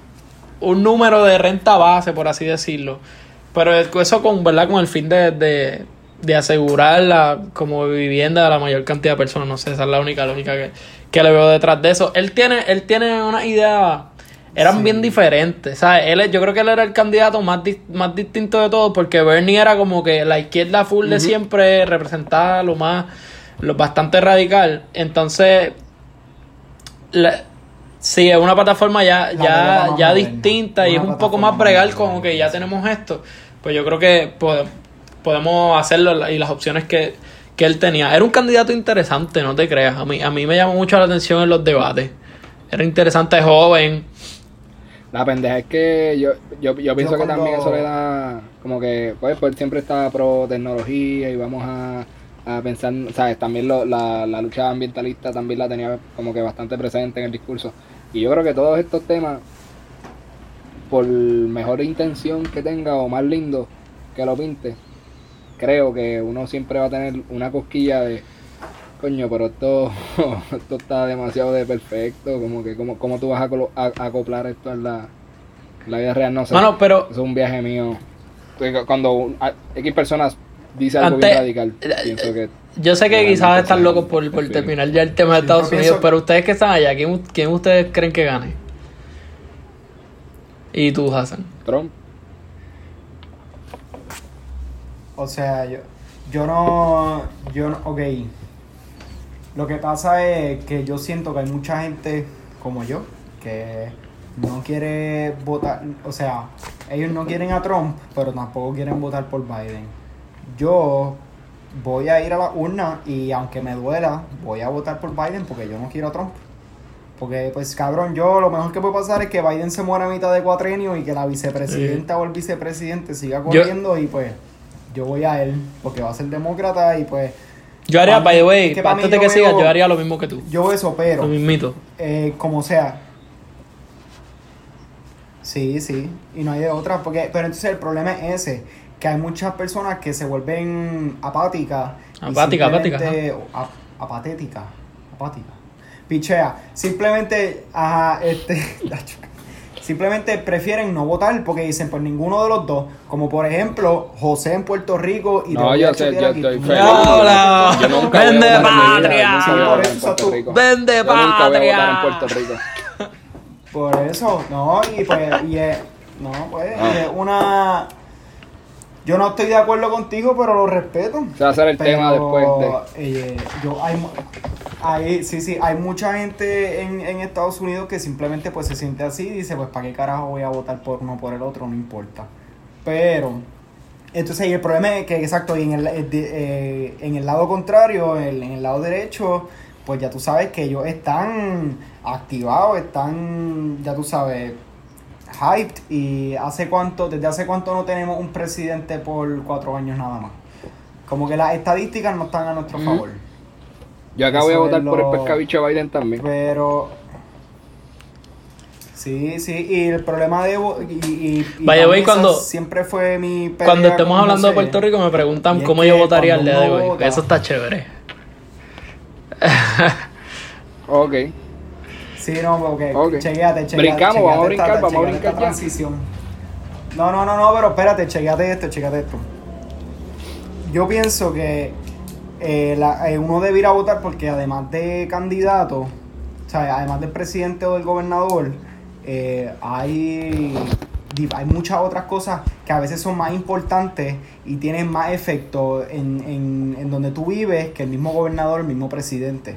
un número de renta base, por así decirlo. Pero eso con, ¿verdad? con el fin de, de, de asegurar la como vivienda de la mayor cantidad de personas. No sé, esa es la única lógica que, que le veo detrás de eso. Él tiene, él tiene una idea. Eran Sí. bien diferentes, ¿sabes? Él, es- yo creo que él era el candidato más, dis- más distinto de todos porque Bernie era como que la izquierda full de siempre representaba lo más, lo bastante radical. Entonces, la- sí, es una plataforma ya, La ya, ya distinta y es un poco más bregal como que ya tenemos esto. Pues yo creo que pode- podemos hacerlo y las opciones que, que él tenía. Era un candidato interesante, no te creas. A mí, a mí me llamó mucho la atención en los debates. Era interesante, joven. La pendeja es que yo, yo, yo pienso que cuando- también eso le da como que, pues, pues siempre está pro tecnología y vamos a, a pensar, ¿sabes? También lo- la, la lucha ambientalista también la tenía como que bastante presente en el discurso. Y yo creo que todos estos temas, por mejor intención que tenga o más lindo que lo pinte, creo que uno siempre va a tener una cosquilla de, coño, pero esto, [LAUGHS] esto está demasiado de perfecto, como que cómo, cómo tú vas a, colo- a- a acoplar esto en la, la vida real, no sé. Mano, pero es un viaje mío. Cuando un- a- X personas dice algo Antes- bien radical, eh, pienso que yo sé que quizás están locos por, por terminar ya el tema de Estados Unidos, pero ustedes que están allá, ¿quién, quién ustedes creen que gane? Y tú, Hassan. Trump, O sea, yo, yo no, yo no, ok. Lo que pasa es que yo siento que hay mucha gente como yo que no quiere votar, o sea, ellos no quieren a Trump, pero tampoco quieren votar por Biden. Yo voy a ir a la urna y aunque me duela, voy a votar por Biden porque yo no quiero a Trump. Porque, pues, cabrón, yo lo mejor que puede pasar es que Biden se muera a mitad de cuatrenio y que la vicepresidenta o el vicepresidente siga Yo- corriendo y, pues, yo voy a él porque va a ser demócrata y, pues, Yo haría, by the way, es que pa' antes de que sigas, yo haría lo mismo que tú. yo eso, pero, Lo mismito. eh, como sea. Sí, sí, y no hay de otra, porque, pero entonces el problema es ese, que hay muchas personas que se vuelven apáticas. Apática, apática, ap- apatética, apática. Pichea, simplemente, ajá, este, [LAUGHS] simplemente prefieren no votar porque dicen, pues ninguno de los dos, como por ejemplo, José en Puerto Rico y te No, voy yo a sé, chotear yo aquí. estoy Tú- feliz. ¡Diabla! Yo nunca voy a ¡Vende votar en mi vida, patria! nunca voy a votar en por Puerto eso Rico. ¡Vende Yo nunca voy a votar en patria! Puerto Rico. Por eso, no, y pues, y es, no, pues, y es una... Yo no estoy de acuerdo contigo, pero lo respeto. Se va a hacer el tema después de... eh, yo, hay, hay, sí, sí, hay mucha gente en, en Estados Unidos que simplemente pues se siente así y dice, pues, ¿para qué carajo voy a votar por uno o por el otro? No importa. Pero, entonces, y el problema es que, exacto, y en el, eh, eh, en el lado contrario, en, en el lado derecho, pues ya tú sabes que ellos están activados, están, ya tú sabes, hyped. Y hace cuánto, desde hace cuánto no tenemos un presidente por cuatro años nada más. Como que las estadísticas no están a nuestro Ujú. favor. Yo acá voy a votar por el pescabicho Biden también. Pero. Sí, sí, y el problema de. Y, y, cuando- siempre fue mi. Cuando estemos hablando de. Puerto Rico, me preguntan cómo yo votaría el día de hoy. Eso está chévere. Ok. Sí, no, ok. Ok. Chequéate, chequéate. Brincamos, vamos a brincar, esta- vamos a brincar ya. transición. No, no, no, no, pero espérate, chequéate esto, chequéate esto. Yo pienso que eh, la- eh, uno debe ir a votar porque además de candidato, o sea, además del presidente o del gobernador, eh, hay, hay muchas otras cosas que a veces son más importantes y tienen más efecto en, en, en donde tú vives que el mismo gobernador, el mismo presidente.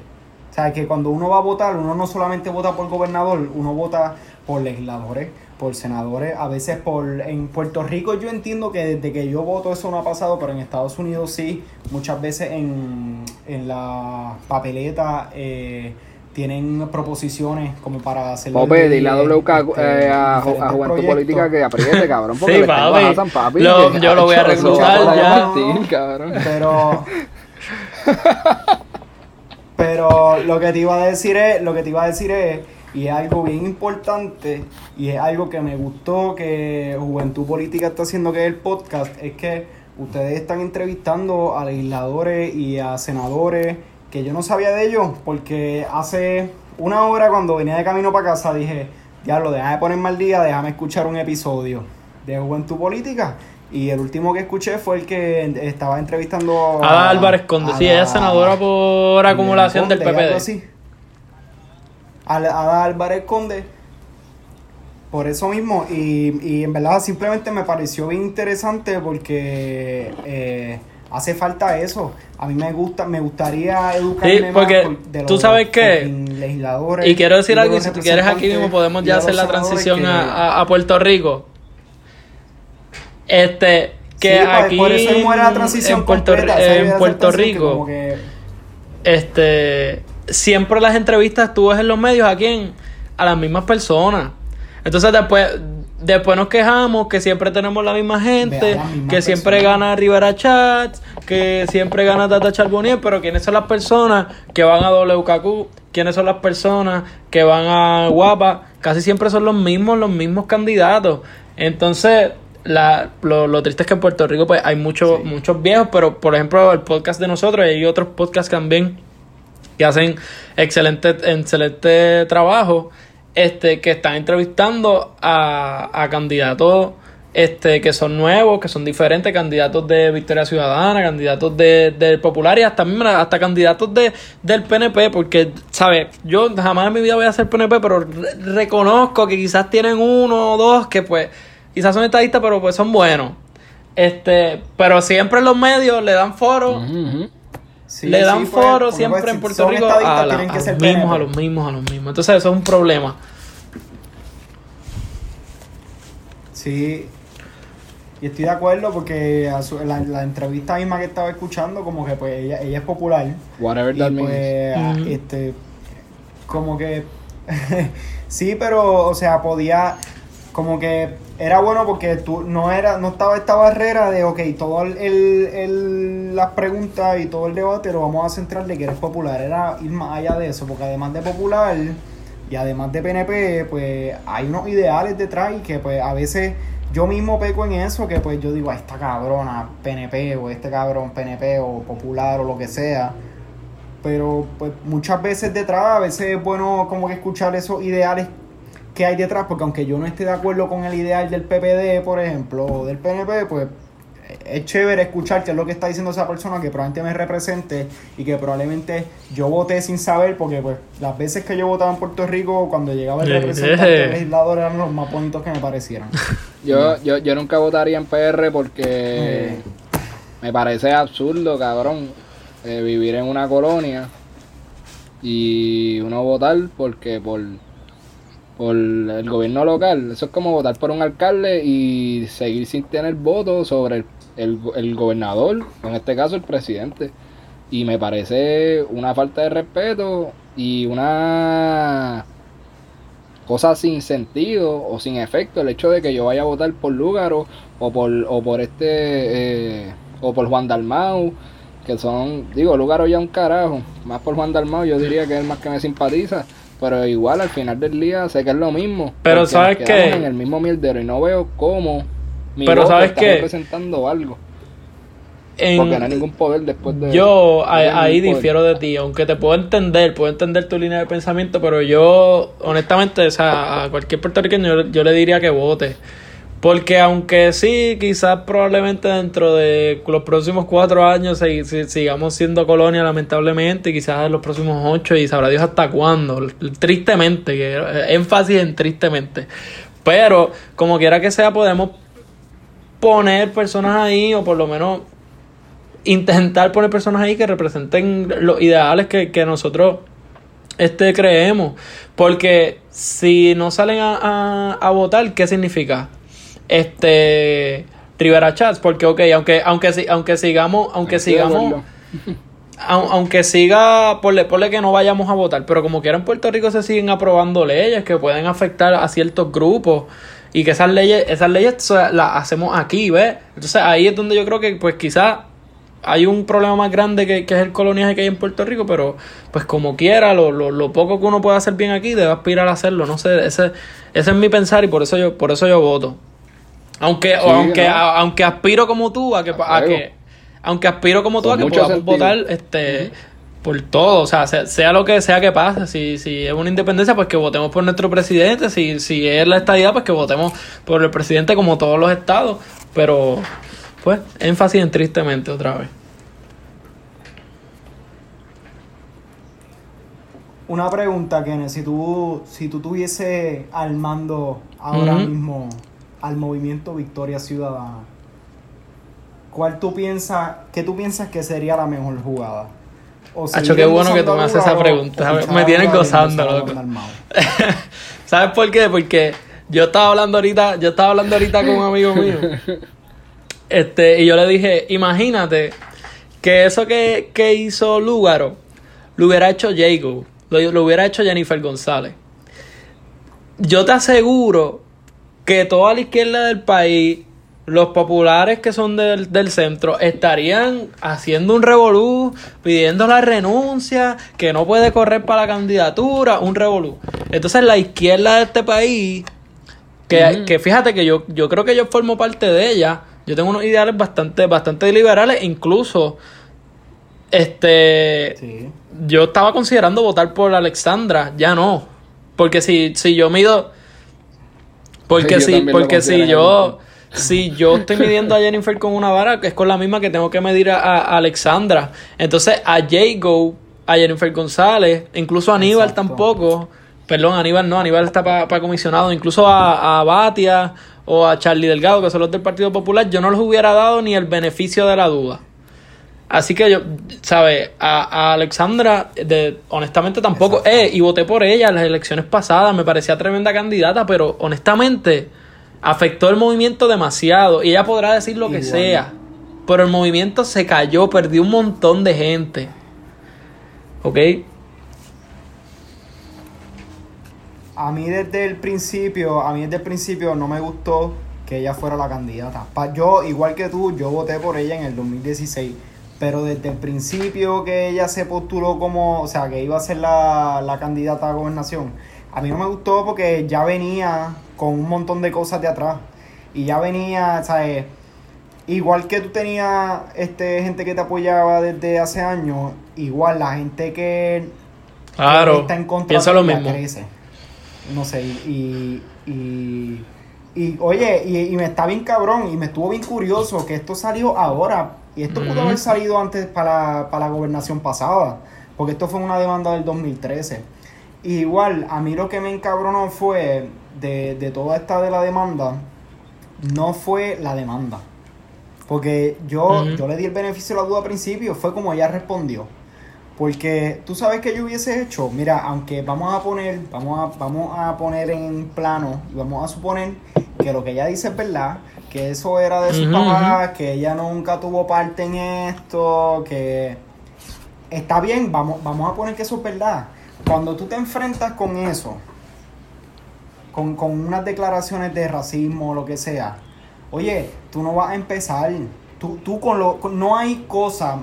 O sea, que cuando uno va a votar, uno no solamente vota por gobernador, uno vota por legisladores, por senadores, a veces por... En Puerto Rico yo entiendo que desde que yo voto eso no ha pasado, pero en Estados Unidos sí, muchas veces en, en la papeleta eh, tienen proposiciones como para hacer... Pope, dile a WK este, eh, a, Ju- a Juventud Política que apriete, cabrón, porque Sí, papi. a Hassan, papi. Lo- que- yo lo voy a reclutar ya. partir, cabrón. Pero. [LAUGHS] Pero lo que te iba a decir es, lo que te iba a decir es, y es algo bien importante, y es algo que me gustó que Juventud Política está haciendo que es el podcast, es que ustedes están entrevistando a legisladores y a senadores que yo no sabía de ellos, porque hace una hora cuando venía de camino para casa dije, diablo, deja de ponerme al día, déjame escuchar un episodio de Juventud Política. Y el último que escuché fue el que estaba entrevistando a Ada Álvarez Conde. Sí, ella es senadora por acumulación del PPD. Así. A Ada Álvarez Conde. Por eso mismo. Y, y en verdad simplemente me pareció bien interesante porque eh, hace falta eso. A mí me gusta, me gustaría educarme sí, porque de los tú sabes que legisladores. Y quiero decir algo, si tú quieres aquí mismo podemos ya hacer la transición a, a Puerto Rico este, que aquí por eso la transición en Puerto, en Puerto Rico, este, siempre las entrevistas tú ves en los medios a quién, a las mismas personas. Entonces después, después nos quejamos que siempre tenemos la misma gente, que siempre gana Rivera Chats, que siempre gana Tata Charbonnier, pero ¿quiénes son las personas que van a WKQ? ¿Quiénes son las personas que van a Guapa? Casi siempre son los mismos, los mismos candidatos. Entonces, la, lo, triste es que en Puerto Rico pues hay muchos muchos viejos, pero por ejemplo el podcast de nosotros y hay otros podcasts también que hacen excelente, excelente trabajo, este, que están entrevistando a, a candidatos este, que son nuevos, que son diferentes, candidatos de Victoria Ciudadana, candidatos de, del Popular y hasta, hasta candidatos de, del PNP, porque, ¿sabes? Yo jamás en mi vida voy a ser PNP, pero reconozco que quizás tienen uno o dos que pues quizás son estadistas, pero pues son buenos. Este, pero siempre los medios le dan foro. le dan pues, foro siempre en Puerto Rico a, los mismos, a los mismos, a los mismos. Entonces eso es un problema. Sí, y estoy de acuerdo porque la, entrevista misma que estaba escuchando, como que pues ella, ella es popular. Whatever that pues, ah, este, como que [LAUGHS] sí, pero o sea, podía como que era bueno porque tú no era no estaba esta barrera de ok todo el, el, las preguntas y todo el debate lo vamos a centrar de que eres popular era ir más allá de eso porque además de popular y además de PNP pues hay unos ideales detrás y que pues a veces yo mismo peco en eso que pues yo digo a esta cabrona PNP o este cabrón PNP o popular o lo que sea pero pues muchas veces detrás a veces es bueno como que escuchar esos ideales qué hay detrás, porque aunque yo no esté de acuerdo con el ideal del PPD, por ejemplo, o del PNP, pues es chévere escuchar qué es lo que está diciendo esa persona que probablemente me represente y que probablemente yo voté sin saber, porque pues las veces que yo votaba en Puerto Rico, cuando llegaba el representante el legislador eran los más bonitos que me parecieran. [LAUGHS] yo, yo, yo nunca votaría en PR porque me parece absurdo, cabrón, eh, vivir en una colonia y uno votar porque por por el gobierno local. Eso es como votar por un alcalde y seguir sin tener votos sobre el, el, gobernador, en este caso el presidente. Y me parece una falta de respeto y una cosa sin sentido o sin efecto el hecho de que yo vaya a votar por Lúgaro o por, o por este eh, o por Juan Dalmau que son, digo, Lúgaro ya un carajo, más por Juan Dalmau yo diría que es el más que me simpatiza pero igual al final del día sé que es lo mismo. Pero sabes que en el mismo mierdero y no veo cómo mi pero sabes está representando algo. porque no hay ningún poder después de Yo ahí difiero de ti, aunque te puedo entender, puedo entender tu línea de pensamiento, pero yo honestamente, o sea, a cualquier puertorriqueño yo, yo le diría que vote. Porque aunque sí, quizás probablemente dentro de los próximos cuatro años sigamos siendo colonia lamentablemente, quizás en los próximos ocho y sabrá Dios hasta cuándo, tristemente, que, énfasis en tristemente. Pero como quiera que sea, podemos poner personas ahí o por lo menos intentar poner personas ahí que representen los ideales que, nosotros este, creemos. Porque si no salen a, a votar, ¿qué significa? Este Rivera Chats, porque ok, aunque aunque aunque sigamos, aunque sigamos [LAUGHS] aunque siga, por le que no vayamos a votar, pero como quiera en Puerto Rico se siguen aprobando leyes que pueden afectar a ciertos grupos y que esas leyes, esas leyes las hacemos aquí, ¿ves? Entonces ahí es donde yo creo que pues quizás hay un problema más grande que, que, es el coloniaje que hay en Puerto Rico, pero pues como quiera, lo, lo, lo, poco que uno puede hacer bien aquí, debe aspirar a hacerlo, no sé, ese, ese es mi pensar y por eso yo, por eso yo voto. Aunque, aunque, aunque aspiro como tú a que, a que aunque aspiro como tú a que puedas votar este por todo, o sea, sea, sea lo que sea que pase, si, si es una independencia, pues que votemos por nuestro presidente, si, si es la estadidad, pues que votemos por el presidente como todos los estados, pero pues énfasis en tristemente otra vez. Una pregunta, Kenneth, si tú, si tú tuviese al mando ahora mismo al movimiento Victoria Ciudadana, ¿cuál tú piensas, qué tú piensas que sería la mejor jugada? O Acho, seguir qué bueno que tú me haces esa pregunta. Me tienes gozando, loco. [LAUGHS] ¿Sabes por qué? Porque yo estaba hablando ahorita, yo estaba hablando ahorita con un amigo mío. Este, y yo le dije, imagínate que eso que, que hizo Lúgaro lo hubiera hecho Jago, lo, lo hubiera hecho Jennifer González. Yo te aseguro que toda la izquierda del país, los populares que son del, del centro, estarían haciendo un revolú, pidiendo la renuncia, que no puede correr para la candidatura, un revolú. Entonces la izquierda de este país, que, que fíjate que yo, yo creo que yo formo parte de ella, yo tengo unos ideales bastante, bastante liberales, incluso este Sí. yo estaba considerando votar por Alexandra, ya no. Porque si, si yo mido. Porque Yo si, porque si yo. Si yo estoy midiendo a Jennifer con una vara, que es con la misma que tengo que medir a, a Alexandra. Entonces a Jago, a Jennifer González, incluso a Aníbal Exacto. tampoco. Perdón, Aníbal no, Aníbal está para comisionado. Incluso a, a Batia o a Charlie Delgado, que son los del Partido Popular, yo no les hubiera dado ni el beneficio de la duda. Así que yo, ¿sabes? A, a Alexandra, de, honestamente tampoco. Eh, y voté por ella en las elecciones pasadas, me parecía tremenda candidata, pero honestamente afectó el movimiento demasiado. Y ella podrá decir lo que sea, pero el movimiento se cayó, perdió un montón de gente. ¿Ok? A mí desde el principio, a mí desde el principio no me gustó que ella fuera la candidata. Yo, igual que tú, yo voté por ella en el 2016. Pero desde el principio que ella se postuló como, o sea, que iba a ser la, la candidata a gobernación, a mí no me gustó porque ya venía con un montón de cosas de atrás. Y ya venía, ¿sabes? Igual que tú tenías este, gente que te apoyaba desde hace años, igual la gente que Claro. está en contra Pienso lo mismo. crece. No sé, y, y, y, oye, y, y me está bien cabrón, y me estuvo bien curioso que esto salió ahora, y esto pudo haber salido antes para, para la gobernación pasada, porque esto fue una demanda del 2013. Y igual, a mí lo que me encabronó fue, de, de toda esta de la demanda, no fue la demanda. Porque yo, yo le di el beneficio de la duda al principio, fue como ella respondió. Porque tú sabes que yo hubiese hecho, mira, aunque vamos a poner, vamos a, vamos a poner en plano, y vamos a suponer que lo que ella dice es verdad, que eso era de su Ujú, papá, que ella nunca tuvo parte en esto, que está bien, vamos, vamos a poner que eso es verdad. Cuando tú te enfrentas con eso, con, con unas declaraciones de racismo o lo que sea, oye, tú no vas a empezar, tú, tú con lo, con- no hay cosa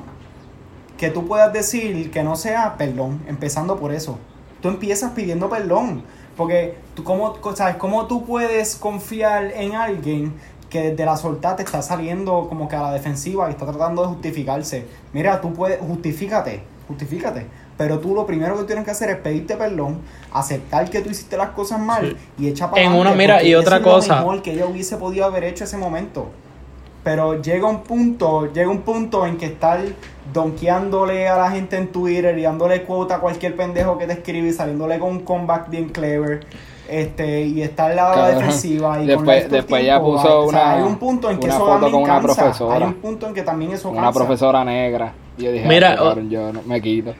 que tú puedas decir que no sea perdón, empezando por eso. Tú empiezas pidiendo perdón, porque tú cómo, sabes, cómo tú puedes confiar en alguien que desde la soltada te está saliendo como que a la defensiva y está tratando de justificarse. Mira, tú puedes, justifícate, justifícate. Pero tú lo primero que tienes que hacer es pedirte perdón, aceptar que tú hiciste las cosas mal y echar para En adelante, una- mira, y eso otra es lo cosa. mejor que ella hubiese podido haber hecho ese momento. Pero llega un punto, llega un punto en que estar donkeándole a la gente en Twitter y dándole cuota a cualquier pendejo que te escribe y saliéndole con un comeback bien clever. Este, y estar a la Cabrón. defensiva y con Después- el después tiempo, puso o sea, una- hay un punto en que una eso foto también con una cansa. profesora. Hay un punto en que también eso Una cansa. profesora negra. Y yo dije, Mira, "Ah, yo no, me quito.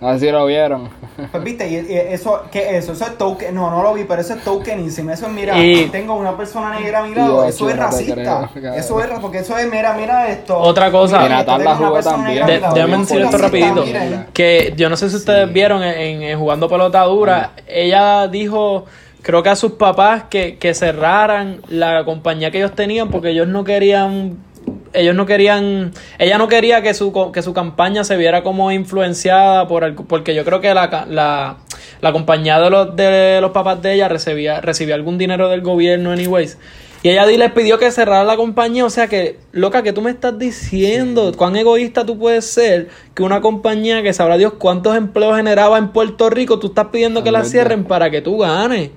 No sé si lo vieron. Pues viste, y, y eso, ¿qué es eso? Eso es token, no, no lo vi, pero eso es tokenism, eso es, mira, Y- tengo una persona negra a mi lado, eso es racista, creo, eso es, porque eso es, mira, mira esto. Otra cosa. Mira, Natal tengo la jugó también. De- déjame decir esto rapidito. Que yo no sé si ustedes Sí. vieron en, en Jugando Pelota Dura, ella dijo, creo que a sus papás que, que cerraran la compañía que ellos tenían porque ellos no querían, ellos no querían, ella no quería que su, que su campaña se viera como influenciada por algo, porque yo creo que la, la, la compañía de los, de los papás de ella recibía, recibía algún dinero del gobierno anyways. Y ella les pidió que cerrara la compañía. O sea que, loca, que tú me estás diciendo? ¿Cuán egoísta tú puedes ser que una compañía que sabrá Dios cuántos empleos generaba en Puerto Rico, tú estás pidiendo que la cierren para que tú ganes?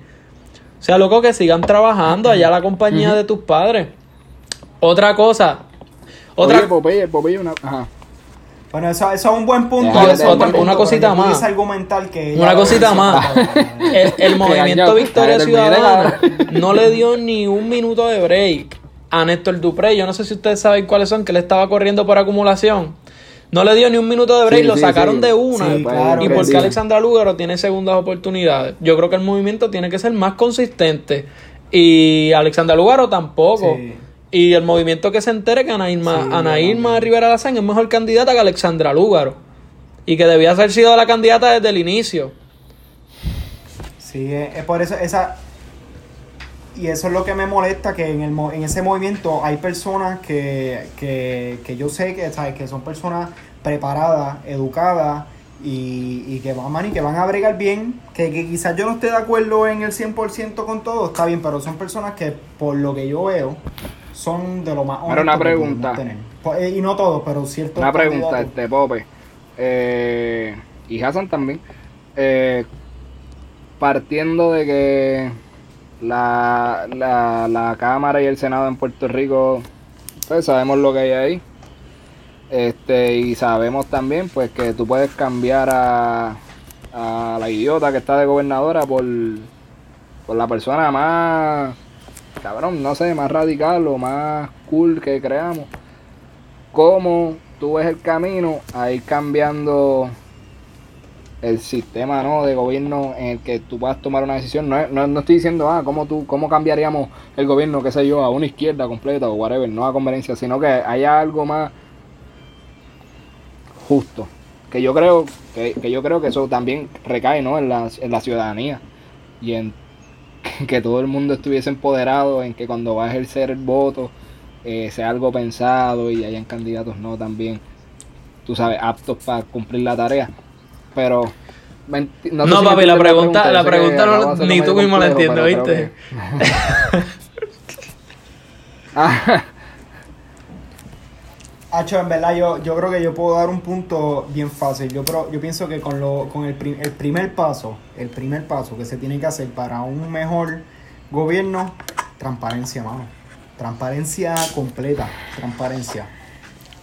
O sea, loco, que sigan trabajando allá la compañía de tus padres. Otra cosa. Otra, Oye, Popeye, Popeye, una... Ajá. Bueno, eso, eso es un buen punto. Eso otra- una cosita más. argumentar que Una cosita más. El, el [LAUGHS] movimiento. Victoria Ciudadana [LAUGHS] no le dio ni un minuto de break a Néstor Dupré. Yo no sé si ustedes saben cuáles son, que él estaba corriendo por acumulación. No le dio ni un minuto de break, Sí, lo sí, sacaron sí. de una. Sí, claro y que porque sí. Alexandra Lúgaro tiene segundas oportunidades. Yo creo que el movimiento tiene que ser más consistente. Y Alexandra Lúgaro tampoco. Sí. Y el movimiento que se entere que Ana Irma, Sí, Ana Irma. Rivera Lazán es mejor candidata que Alexandra Lúgaro. Y que debía haber sido la candidata desde el inicio. Sí, es, es por eso esa y eso es lo que me molesta que en el mo- en ese movimiento hay personas que, que, que yo sé que sabes que son personas preparadas, educadas y, y que van y que van a bregar bien, que, que quizás yo no esté de acuerdo en el 100% con todo, está bien, pero son personas que por lo que yo veo son de lo más Ahora una pregunta. tener. Po- eh, Y no todos, pero ciertos Una pregunta, este Pope. Eh, y Hassan también. Eh, partiendo de que la, la, la Cámara y el Senado en Puerto Rico, pues sabemos lo que hay ahí. Este, y sabemos también pues que tú puedes cambiar a, a la idiota que está de gobernadora por, por la persona más cabrón, no sé, más radical o más cool que creamos. ¿Cómo tú ves el camino a ir cambiando el sistema ¿no? de gobierno en el que tú puedas tomar una decisión? No, no, no estoy diciendo, ah, ¿cómo, tú, ¿cómo cambiaríamos el gobierno, qué sé yo, a una izquierda completa o whatever, no a conveniencia, sino que haya algo más justo. Que yo creo que, que yo creo que eso también recae ¿no? en, la, en la ciudadanía y en [LAUGHS] que todo el mundo estuviese empoderado, en que cuando va a ejercer el voto eh, sea algo pensado y hayan candidatos no también, tú sabes, aptos para cumplir la tarea. Pero No, si papi, la pregunta- la pregunta no- ni tú mismo la entiendes, creo que- [LAUGHS] Ah, Hacho, en verdad, yo, yo creo que yo puedo dar un punto bien fácil. Yo, yo pienso que con, lo, con el, pri- el primer paso, el primer paso que se tiene que hacer para un mejor gobierno, transparencia, mano. Transparencia completa, transparencia.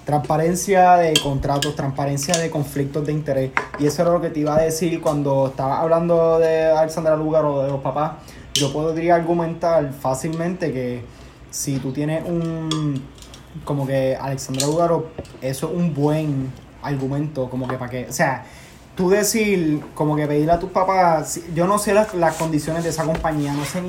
Transparencia de contratos, transparencia de conflictos de interés. Y eso era lo que te iba a decir cuando estaba hablando de Alexandra Lugar o de los papás. Yo podría argumentar fácilmente que si tú tienes un como que Alexandra Lugaro, eso es un buen argumento, como que para que, o sea, tú decir, como que pedirle a tus papás, yo no sé las, las condiciones de esa compañía, no sé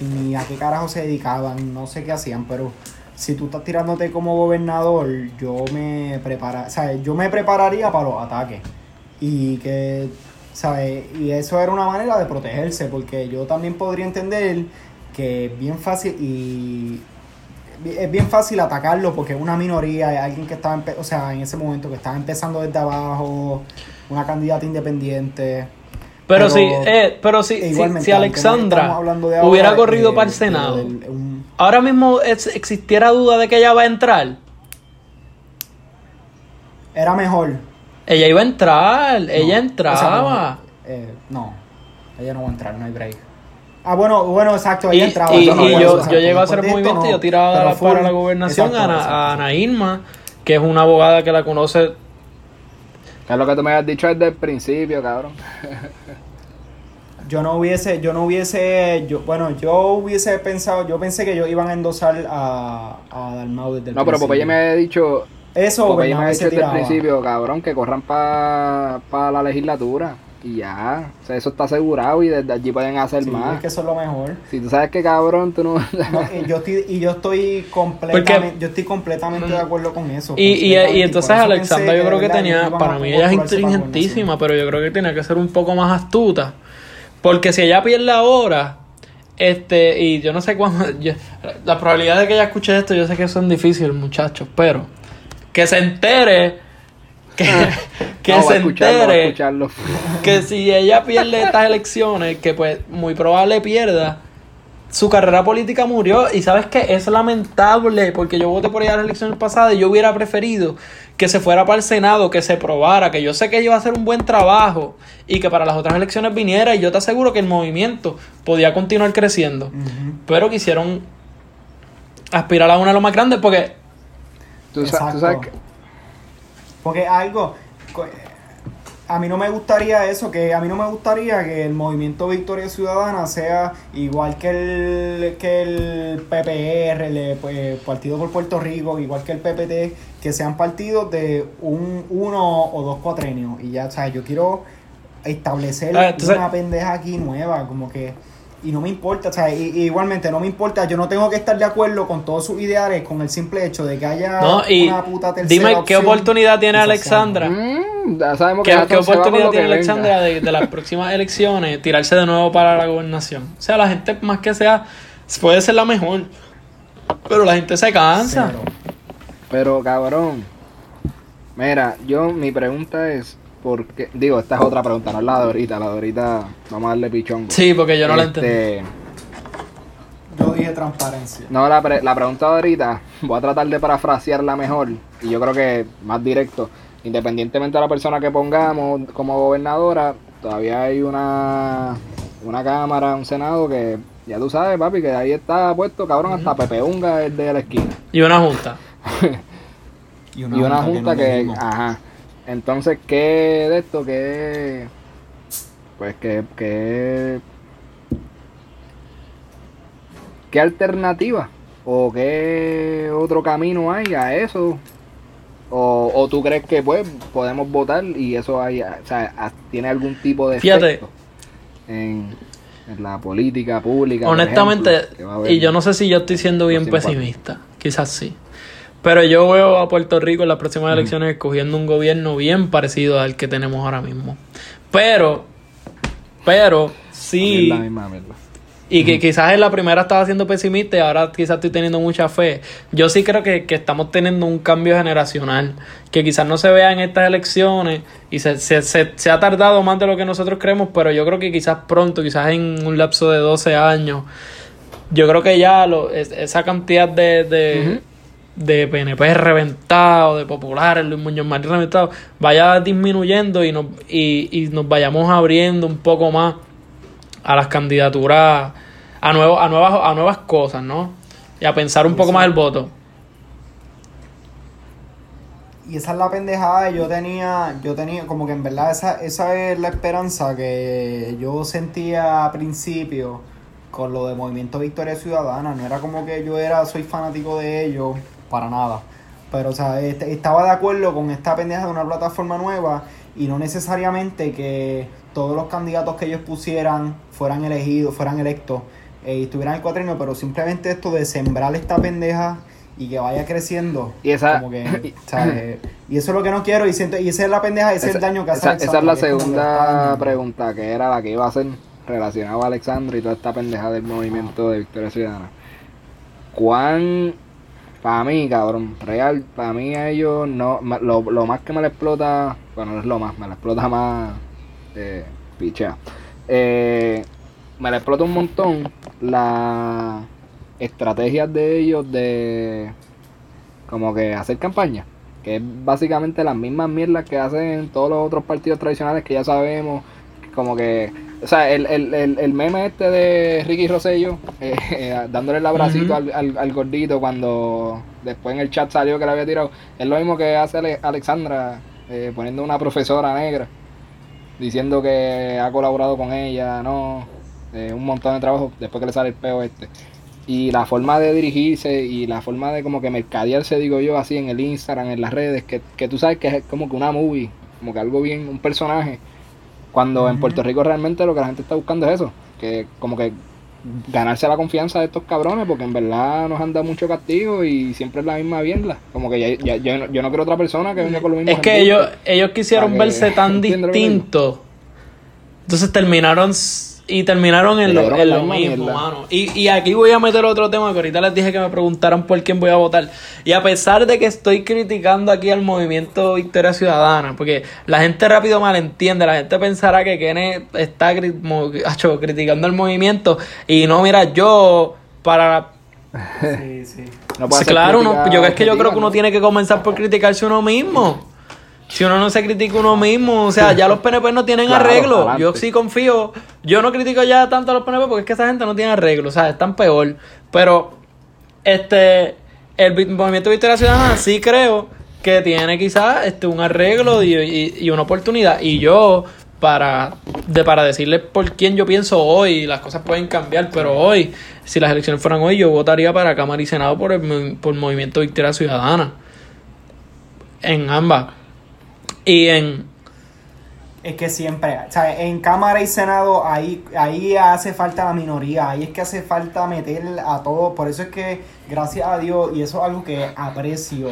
ni a qué carajo se dedicaban, no sé qué hacían, pero si tú estás tirándote como gobernador, yo me prepara, o sea, yo me prepararía para los ataques y que, ¿sabes? Y eso era una manera de protegerse, porque yo también podría entender que es bien fácil y es bien fácil atacarlo porque es una minoría, es alguien que estaba, o sea, en ese momento que estaba empezando desde abajo, una candidata independiente. Pero, Pero- si, eh, pero si, si- Igualmente, si Alexandra ahora, hubiera corrido eh, para el Senado, del- un- ahora mismo es- existiera duda de que ella va a entrar. era mejor. Ella iba a entrar, No, ella o sea, entraba. no, eh, no, ella no va a entrar, no hay break. Ah, bueno, bueno, exacto, Y, ella entraba. y- yo no y exacto, yo llego a esto, movimiento y no, yo tiraba pero la- full- para la gobernación exacto, a, Ana- exacto, a. Ana Irma, que es una abogada que la conoce. es lo que tú me has dicho desde el principio, cabrón. Yo no hubiese, yo no hubiese, yo, bueno, yo hubiese pensado, yo pensé que ellos iban a endosar a, a Dalmau desde el No, pero principio. Popeye me ha dicho, Eso, Popeye me ha Bernabé dicho desde el principio, cabrón, que corran para la legislatura. Y ya, o sea, eso está asegurado y desde allí pueden hacer Sí, más. es que eso es lo mejor. Si tú sabes que cabrón, tú no... No, y yo estoy, y yo estoy completamente, yo estoy completamente de acuerdo con eso. Y, y, entonces Alexandra yo creo que tenía, para mí ella es inteligentísima, pero yo creo que tenía que ser un poco más astuta. Porque si ella pierde ahora, este, y yo no sé cuándo, [LAUGHS] yo- la probabilidad de que ella escuche esto, yo sé que son difíciles, muchachos, pero que se entere, que, [LAUGHS] que No, va a se entere escucharlo. [LAUGHS] que si ella pierde estas elecciones, que pues muy probable pierda, su carrera política murió. Y sabes que es lamentable porque yo voté por ella en las elecciones pasadas y yo hubiera preferido que se fuera para el Senado, que se probara, que yo sé que iba a hacer un buen trabajo y que para las otras elecciones viniera. Y yo te aseguro que el movimiento podía continuar creciendo, Ujú. pero quisieron aspirar a una de los más grandes porque Tú, sa- tú sabes que... Porque algo, a mí no me gustaría eso, que a mí no me gustaría que el movimiento Victoria Ciudadana sea igual que el, que el PPR, el eh, pues, Partido por Puerto Rico, igual que el PPT, que sean partidos de un uno o dos cuatrenios. Y ya, o sea, yo quiero establecer Ah, entonces- una pendeja aquí nueva, como que... Y no me importa, o sea, y- y igualmente no me importa, yo no tengo que estar de acuerdo con todos sus ideales, con el simple hecho de que haya no y una puta tercera dime qué oportunidad tiene Alexandra. Mm, ya sabemos que ¿Qué, qué oportunidad tiene. Alexandra de, de las [LAUGHS] próximas elecciones tirarse de nuevo para la gobernación? O sea, la gente más que sea puede ser la mejor, pero la gente se cansa. Cero. Pero cabrón, mira, yo mi pregunta es, ¿por qué? Digo, esta es otra pregunta, no es la de ahorita, la de ahorita vamos a darle pichón. Sí, porque yo no la Este, entendí. Yo dije transparencia. No, la, pre- la pregunta de ahorita, [LAUGHS] voy a tratar de parafrasearla mejor y yo creo que más directo. Independientemente de la persona que pongamos como gobernadora, todavía hay una, una cámara, un senado que ya tú sabes, papi, que ahí está puesto, cabrón, hasta Pepe Unga es de la esquina. Y una junta. [LAUGHS] y una junta no que, elegimos. ajá. Entonces, ¿qué de esto? ¿Qué? Pues que, que ¿Qué alternativa? ¿O qué otro camino hay a eso? ¿O, o tú crees que pues podemos votar y eso hay, o sea, tiene algún tipo de Fíjate. efecto en, en la política pública? por Honestamente, ejemplo, y yo no sé si yo estoy siendo bien pesimista, quizás sí. Pero yo veo a Puerto Rico en las próximas elecciones escogiendo un gobierno bien parecido al que tenemos ahora mismo. Pero, pero, sí, mierda. y que quizás en la primera estaba siendo pesimista y ahora quizás estoy teniendo mucha fe. Yo sí creo que, que estamos teniendo un cambio generacional, que quizás no se vea en estas elecciones y se, se, se, se ha tardado más de lo que nosotros creemos, pero yo creo que quizás pronto, quizás en un lapso de 12 años, yo creo que ya lo, es- esa cantidad de, de, de PNP reventados, de populares, Luis Muñoz Marín reventados, vaya disminuyendo y nos, y, y nos vayamos abriendo un poco más a las candidaturas, a, nuevo, a, nuevas, a nuevas cosas, ¿no? Y a pensar un poco más el voto. Y esa es la pendejada, yo tenía, yo tenía, como que en verdad esa, esa es la esperanza que yo sentía a principio con lo de Movimiento Victoria Ciudadana. No era como que yo era, soy fanático de ellos, para nada. Pero, o sea, est- estaba de acuerdo con esta pendeja de una plataforma nueva y no necesariamente que todos los candidatos que ellos pusieran fueran elegidos, fueran electos eh, y estuvieran en el cuatrino, pero simplemente esto de sembrar esta pendeja y que vaya creciendo. Y esa- como que, [CLEARS THROAT] eh, y eso es lo que no quiero y siento y esa es la pendeja, ese es el daño que hace esa, esa es la segunda pregunta, que era la que iba a hacer relacionada a Alexandra y toda esta pendeja del movimiento de Victoria Ciudadana. ¿Cuán, para mí, cabrón, real, para mí a ellos, no, lo, lo más que me le explota, bueno, no es lo más, me le explota más, eh, pichea. Eh, me le explota un montón las estrategias de ellos de como que hacer campaña que es básicamente las mismas mierdas que hacen todos los otros partidos tradicionales que ya sabemos como que o sea el, el, el, el meme este de Ricky Rosello eh, eh, dándole el abracito al, al, al gordito cuando después en el chat salió que le había tirado es lo mismo que hace Ale- Alexandra eh, poniendo una profesora negra diciendo que ha colaborado con ella, no, un montón de trabajo después que le sale el peo este. Y la forma de dirigirse y la forma de como que mercadearse, digo yo, así en el Instagram, en las redes, que, que tú sabes que es como que una movie, como que algo bien, un personaje. Cuando en. Puerto Rico realmente lo que la gente está buscando es eso, que como que ganarse la confianza de estos cabrones, porque en verdad nos han dado mucho castigo y siempre es la misma mierda. Como que ya, ya- yo, no- yo no quiero otra persona que venga con lo mismo. Es que ellos, ellos quisieron que- verse tan distintos. Entonces terminaron Y terminaron en lo, en mismo, mano. Y, y aquí voy a meter otro tema que ahorita les dije que me preguntaran por quién voy a votar. Y a pesar de que estoy criticando aquí al movimiento Victoria Ciudadana, porque la gente rápido malentiende, la gente pensará que Kenneth está cri- mo- acho, criticando el movimiento. Y no, mira, yo para Sí, sí. No claro, uno, yo es que yo creo que uno ¿no? tiene que comenzar por criticarse uno mismo. Si uno no se critica uno mismo, o sea, ya los PNP no tienen Claro, arreglo. adelante. Yo sí confío. Yo no critico ya tanto a los PNP porque es que esa gente no tiene arreglo, o sea, están peor. Pero, este, el vi- movimiento Victoria Ciudadana sí creo que tiene quizás este, un arreglo y, y- y una oportunidad. Y yo, para, de, para decirles por quién yo pienso hoy, las cosas pueden cambiar, pero hoy, si las elecciones fueran hoy, yo votaría para Cámara y Senado por el por movimiento Victoria Ciudadana. En ambas. Y en. Es que siempre, o sea, en Cámara y Senado ahí, ahí hace falta la minoría, ahí es que hace falta meter a todos, por eso es que gracias a Dios, y eso es algo que aprecio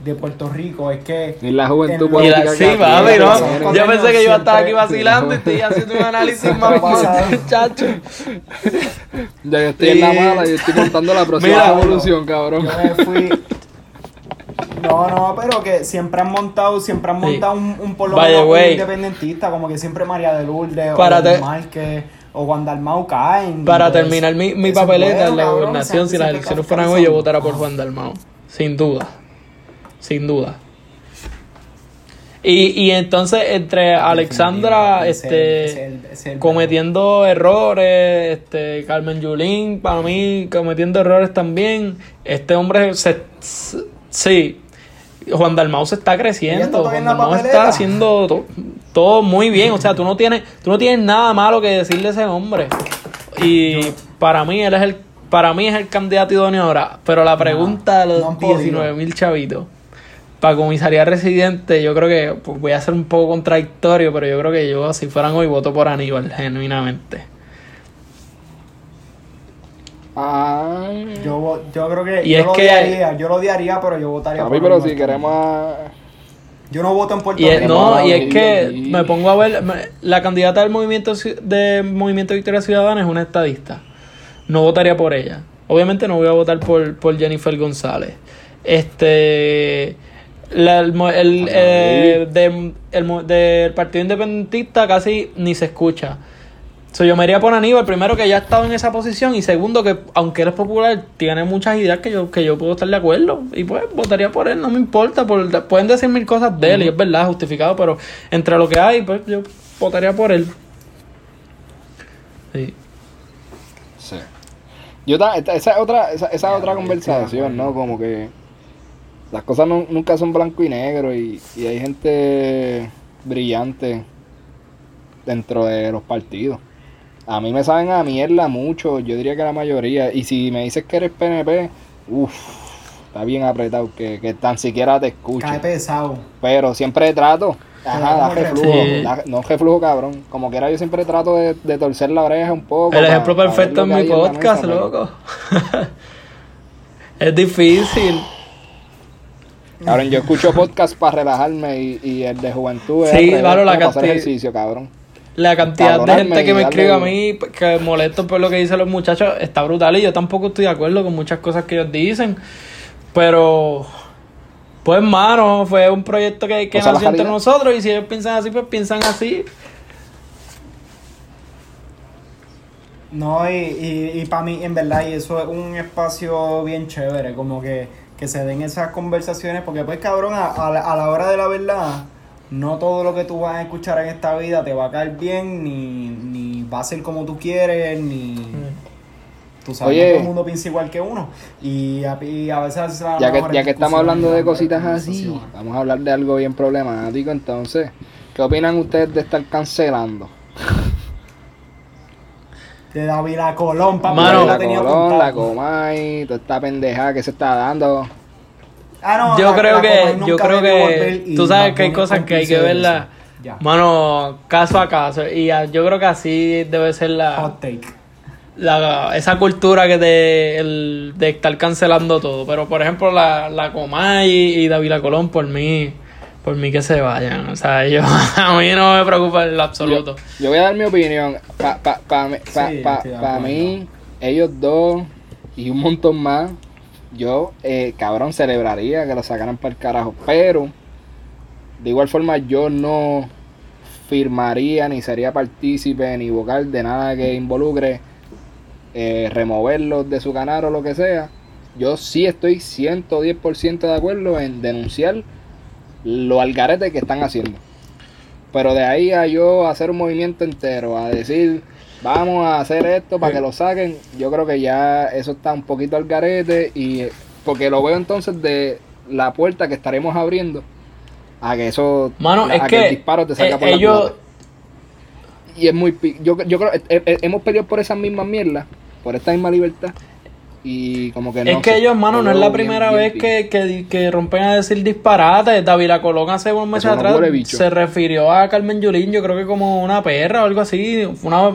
de Puerto Rico, es que... Y la juventud en- Y la, política sí, que papi, ¿no? Yo pensé que yo iba a estar aquí vacilando y [LAUGHS] estoy haciendo un análisis más chacho. Ya yo estoy en la Y- mala y estoy montando la próxima Mira, revolución, cabrón. Yo me fui... No, no, pero que siempre han montado, siempre han Sí. montado un, un por lo menos independentista, como que siempre María de Lourdes, Para o te- Márquez, o Juan Dalmau caen. Para pues, terminar mi, mi papeleta en la cabrón, gobernación, si las elecciones fueran hoy, yo votara por Ajá. Juan Dalmao. Sin duda. Sin duda. Y, y entonces, entre Alexandra, este. es el- cometiendo errores, este Carmen Yulín, para mí cometiendo errores también. Este hombre se, s- sí, Juan Dalmau se está creciendo, Juan Dalmau está haciendo to- todo muy bien, o sea, tú no tienes tú no tienes nada malo que decirle a ese hombre. Y para mí él es el para mí es el candidato idóneo ahora, pero la pregunta de no los. 19 mil chavitos para comisaría residente, yo creo que pues, voy a ser un poco contradictorio, pero yo creo que yo, si fueran hoy, voto por Aníbal, genuinamente. Ay. Yo, yo creo que Y yo es lo que- odiaría, yo lo odiaría, pero yo votaría Papi, por pero si queremos a... Yo no voto en Puerto Rico. no, y y- es que y- me pongo a ver, me- la candidata del movimiento de Movimiento Victoria Ciudadana es una estadista. No votaría por ella. Obviamente no voy a votar por, por Jennifer González. Este la- el, el, eh, de- el del Partido Independentista casi ni se escucha. So, yo me iría por Aníbal, primero que ya ha estado en esa posición y segundo que aunque él es popular, tiene muchas ideas que yo, que yo puedo estar de acuerdo y pues votaría por él, no me importa, por, pueden decir mil cosas de él y es verdad, justificado, pero entre lo que hay, pues yo votaría por él. Sí. Sí. Yo ta- esta- esa es otra, esa, esa es otra conversación, ¿no? Como que las cosas no- nunca son blanco y negro y, y hay gente brillante dentro de los partidos. A mí me saben a mierda mucho, yo diría que la mayoría. Y si me dices que eres PNP, uff, está bien apretado, que, que tan siquiera te Cae escuche. pesado. Pero siempre trato. Ajá, da reflujo. reflujo. da- no reflujo, cabrón. Como quiera, yo siempre trato de, de torcer la oreja un poco. El ejemplo perfecto mi en la podcast, mesa, pero- loco. [LAUGHS] es difícil. Cabrón, yo escucho podcast para relajarme y, y el de juventud es Sí, claro, la para hacer ejercicio, cabrón. La cantidad de gente que me escribe a mí que molesto por lo que dicen los muchachos está brutal y yo tampoco estoy de acuerdo con muchas cosas que ellos dicen. Pero, pues, mano, fue un proyecto que, que O sea, la nació entre nosotros y si ellos piensan así, pues piensan así. No, y, y, y para mí, en verdad, y eso es un espacio bien chévere, como que, que se den esas conversaciones, porque pues cabrón, a, a la, a la hora de la verdad, no todo lo que tú vas a escuchar en esta vida te va a caer bien, ni, ni va a ser como tú quieres, ni... Tú sabes, Oye. no todo el mundo piensa igual que uno. Y a, y a veces... se dan Ya que, ya que estamos hablando de cositas así, vamos a hablar de algo bien problemático entonces. ¿Qué opinan ustedes de estar cancelando? De David Colón, papá, Mano. la la Colón, la Comay, toda esta pendejada que se está dando. Ah, no, yo la- creo la que, yo creo que, y tú sabes que hay cosas que hay que verlas, mano, caso a caso. Y ah, yo creo que así debe ser la, Hot take. la, esa cultura que de, el, de estar cancelando todo. Pero por ejemplo, la, la Comay y David Colón, por mí, Por mí que se vayan. O sea, yo, [LAUGHS] a mí no me preocupa en lo absoluto. Yo voy a dar mi opinión. Para pa, pa, pa, Sí, pa- mí, ellos dos y un montón más, yo, eh, cabrón, celebraría que lo sacaran para el carajo. Pero, de igual forma, yo no firmaría ni sería partícipe ni vocal de nada que involucre eh, removerlos de su canal o lo que sea. Yo sí estoy 110% de acuerdo en denunciar lo algarete que están haciendo. Pero de ahí a yo hacer un movimiento entero, a decir, vamos a hacer esto para que lo saquen, yo creo que ya eso está un poquito al garete y porque lo veo entonces de la puerta que estaremos abriendo a que eso, Mano, a es que que el disparo te salga eh, por la ellos- culata. Y es muy, yo, yo creo, eh, eh, hemos peleado por esas mismas mierdas, por esta misma libertad y como que no es que ellos, mano, no es la primera bien vez que, que, que rompen a decir disparates. David Colón hace unos meses no atrás se refirió a Carmen Yulín, yo creo que como una perra o algo así. Una,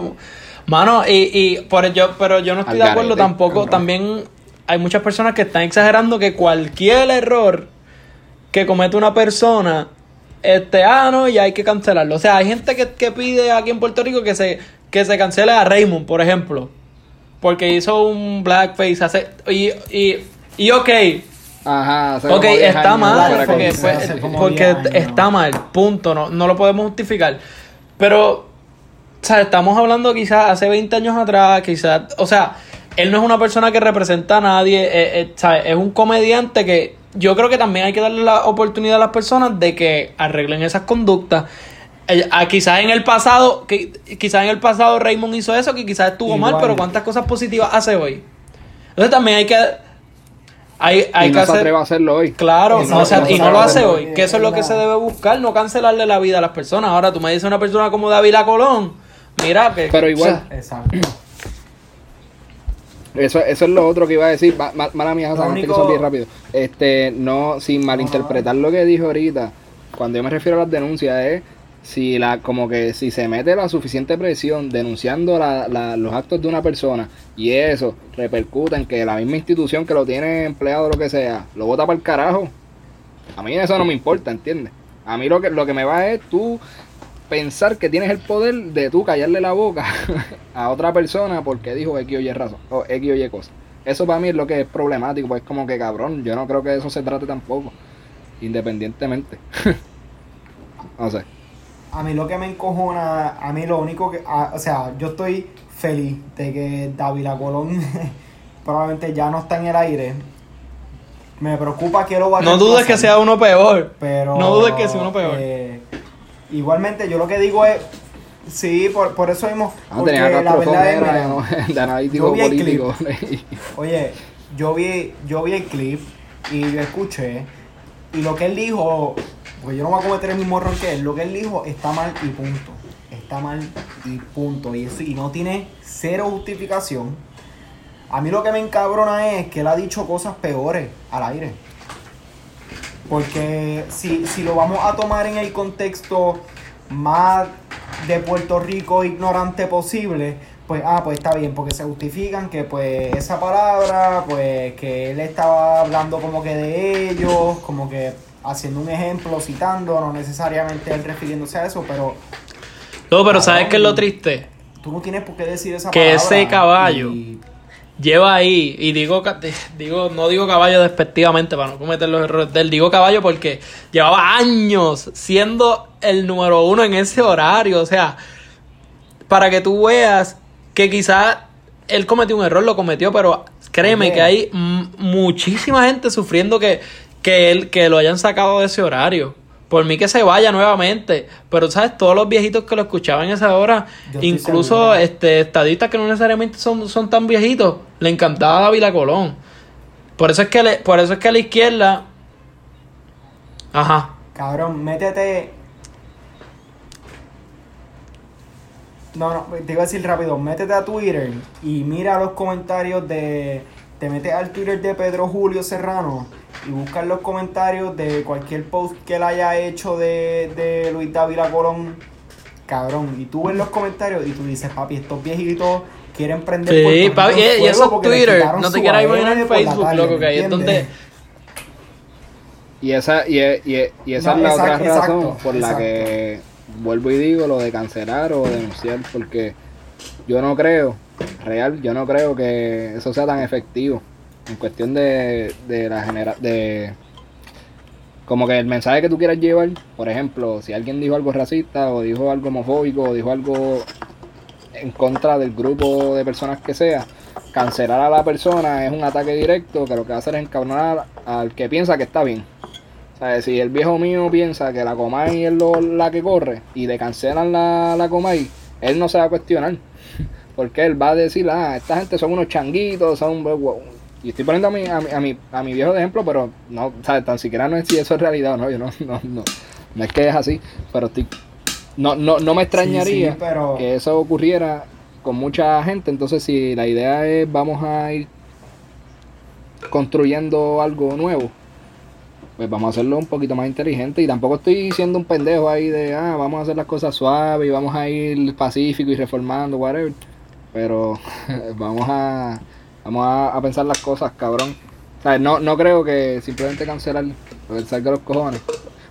mano, y, y por yo, pero yo no estoy de acuerdo garete, tampoco. También hay muchas personas que están exagerando que cualquier error que comete una persona, este, ah, no, y hay que cancelarlo. O sea, hay gente que, que pide aquí en Puerto Rico que se, que se cancele a Raymond, por ejemplo. Porque hizo un blackface hace, y, y, y ok, Ajá, hace ok, como 10 está mal, porque, porque 10 años. está mal, punto, no, no lo podemos justificar. Pero, o sea, estamos hablando quizás hace 20 años atrás, quizás, o sea, él no es una persona que representa a nadie, eh, eh, ¿sabes? es un comediante que yo creo que también hay que darle la oportunidad a las personas de que arreglen esas conductas. Eh, ah, quizás en el pasado, que, quizás en el pasado Raymond hizo eso, que quizás estuvo mal, pero ¿cuántas cosas positivas hace hoy? Entonces también hay que... Hay, hay y que no se hacer... atreve a hacerlo hoy. Claro, Y no, no- o sea, no y no lo hace hoy, que eso es lo que se debe buscar, no cancelarle la vida a las personas. Ahora tú me dices una persona como David Colón, mira que... Pero igual- o sea, Exacto. [CLEARS THROAT] Eso, eso es lo otro que iba a decir. Ma- ma- Mala mía, Hassan, antes que único- son bien rápido. Este, no, sin malinterpretar lo que dijo ahorita, cuando yo me refiero a las denuncias es si la, como que si se mete la suficiente presión denunciando la, la- los actos de una persona y eso repercute en que la misma institución que lo tiene empleado o lo que sea, lo vota para el carajo. A mí eso no me importa, ¿entiendes? A mí lo que, lo que me va es tú pensar que tienes el poder de tú callarle la boca [LAUGHS] a otra persona porque dijo X o Y razón, o X o Y cosa. Eso para mí es lo que es problemático, pues como que cabrón, yo no creo que eso se trate tampoco, independientemente. [LAUGHS] no sé. A mí lo que me encojona, a mí lo único que, a- o sea, yo estoy feliz de que David Colón [LAUGHS] probablemente ya no está en el aire. Me preocupa que lo va a no dudes que sea uno peor. pero no dudes que sea uno peor. eh, igualmente, yo lo que digo es, sí, por, por eso mismo, Ah, porque tenía la verdad es, mira, ¿no? [LAUGHS] de analítico yo vi el político. [LAUGHS] Oye, yo vi, yo vi el clip y lo escuché. Y lo que él dijo, porque yo no voy a cometer el mismo error que él, lo que él dijo está mal y punto. Está mal y punto. Y, eso, y no tiene cero justificación. A mí lo que me encabrona es que él ha dicho cosas peores al aire. Porque si, si lo vamos a tomar en el contexto más de Puerto Rico ignorante posible, pues ah, pues está bien, porque se justifican que pues esa palabra, pues que él estaba hablando como que de ellos, como que haciendo un ejemplo, citando, no necesariamente él refiriéndose a eso, pero No, pero ¿sabes qué es lo triste? tú no tienes por qué decir esa Que palabra. ese caballo- y- Lleva ahí, y digo, digo, no digo caballo despectivamente para no cometer los errores de él, digo caballo porque llevaba años siendo el número uno en ese horario, o sea, para que tú veas que quizás él cometió un error, lo cometió, pero créeme que hay muchísima gente sufriendo que, que él, que lo hayan sacado de ese horario. Por mí que se vaya nuevamente, pero sabes, todos los viejitos que lo escuchaban en esa hora, Yo incluso este estadistas que no necesariamente son, son tan viejitos, le encantaba David Colón. Por eso es que le- por eso es que a la izquierda Ajá. Cabrón, métete. No, no, te iba a decir rápido, métete a Twitter y mira los comentarios de. Te metes al Twitter de Pedro Julio Serrano y buscas los comentarios de cualquier post que él haya hecho de, de Luis Dávila Colón. Cabrón, y tú ves los comentarios y tú dices, papi, estos viejitos quieren prender Sí, papi, en y, eso es Twitter. No te quieras imaginar en Facebook, tarde, loco, ¿me que ahí es donde. Y esa, y, e- y, e- y esa No, es la otra razón exacto, por la exacto. que vuelvo y digo lo de cancelar o denunciar, porque yo no creo, real, yo no creo que eso sea tan efectivo en cuestión de, de la genera de como que el mensaje que tú quieras llevar, por ejemplo, si alguien dijo algo racista o dijo algo homofóbico o dijo algo en contra del grupo de personas que sea, cancelar a la persona es un ataque directo que lo que va a hacer es encabronar al que piensa que está bien. O sea, si el viejo mío piensa que la Comay es lo- la que corre y le cancelan la, la Comay, él no se va a cuestionar. Porque él va a decir, ah, esta gente son unos changuitos, son... Y estoy poniendo a mi, a mi, a mi, a mi viejo de ejemplo, pero no, sea, tan siquiera no es si eso es realidad o no, yo no, no, no, no es que es así, pero estoy, no, no, no me extrañaría Sí, sí, pero- que eso ocurriera con mucha gente, entonces si la idea es vamos a ir construyendo algo nuevo, pues vamos a hacerlo un poquito más inteligente. Y tampoco estoy siendo un pendejo ahí de, ah, vamos a hacer las cosas suaves y vamos a ir pacífico y reformando, whatever, pero vamos a vamos a, a pensar las cosas, cabrón. O sea, no, no creo que simplemente cancelar, pensar que los cojones.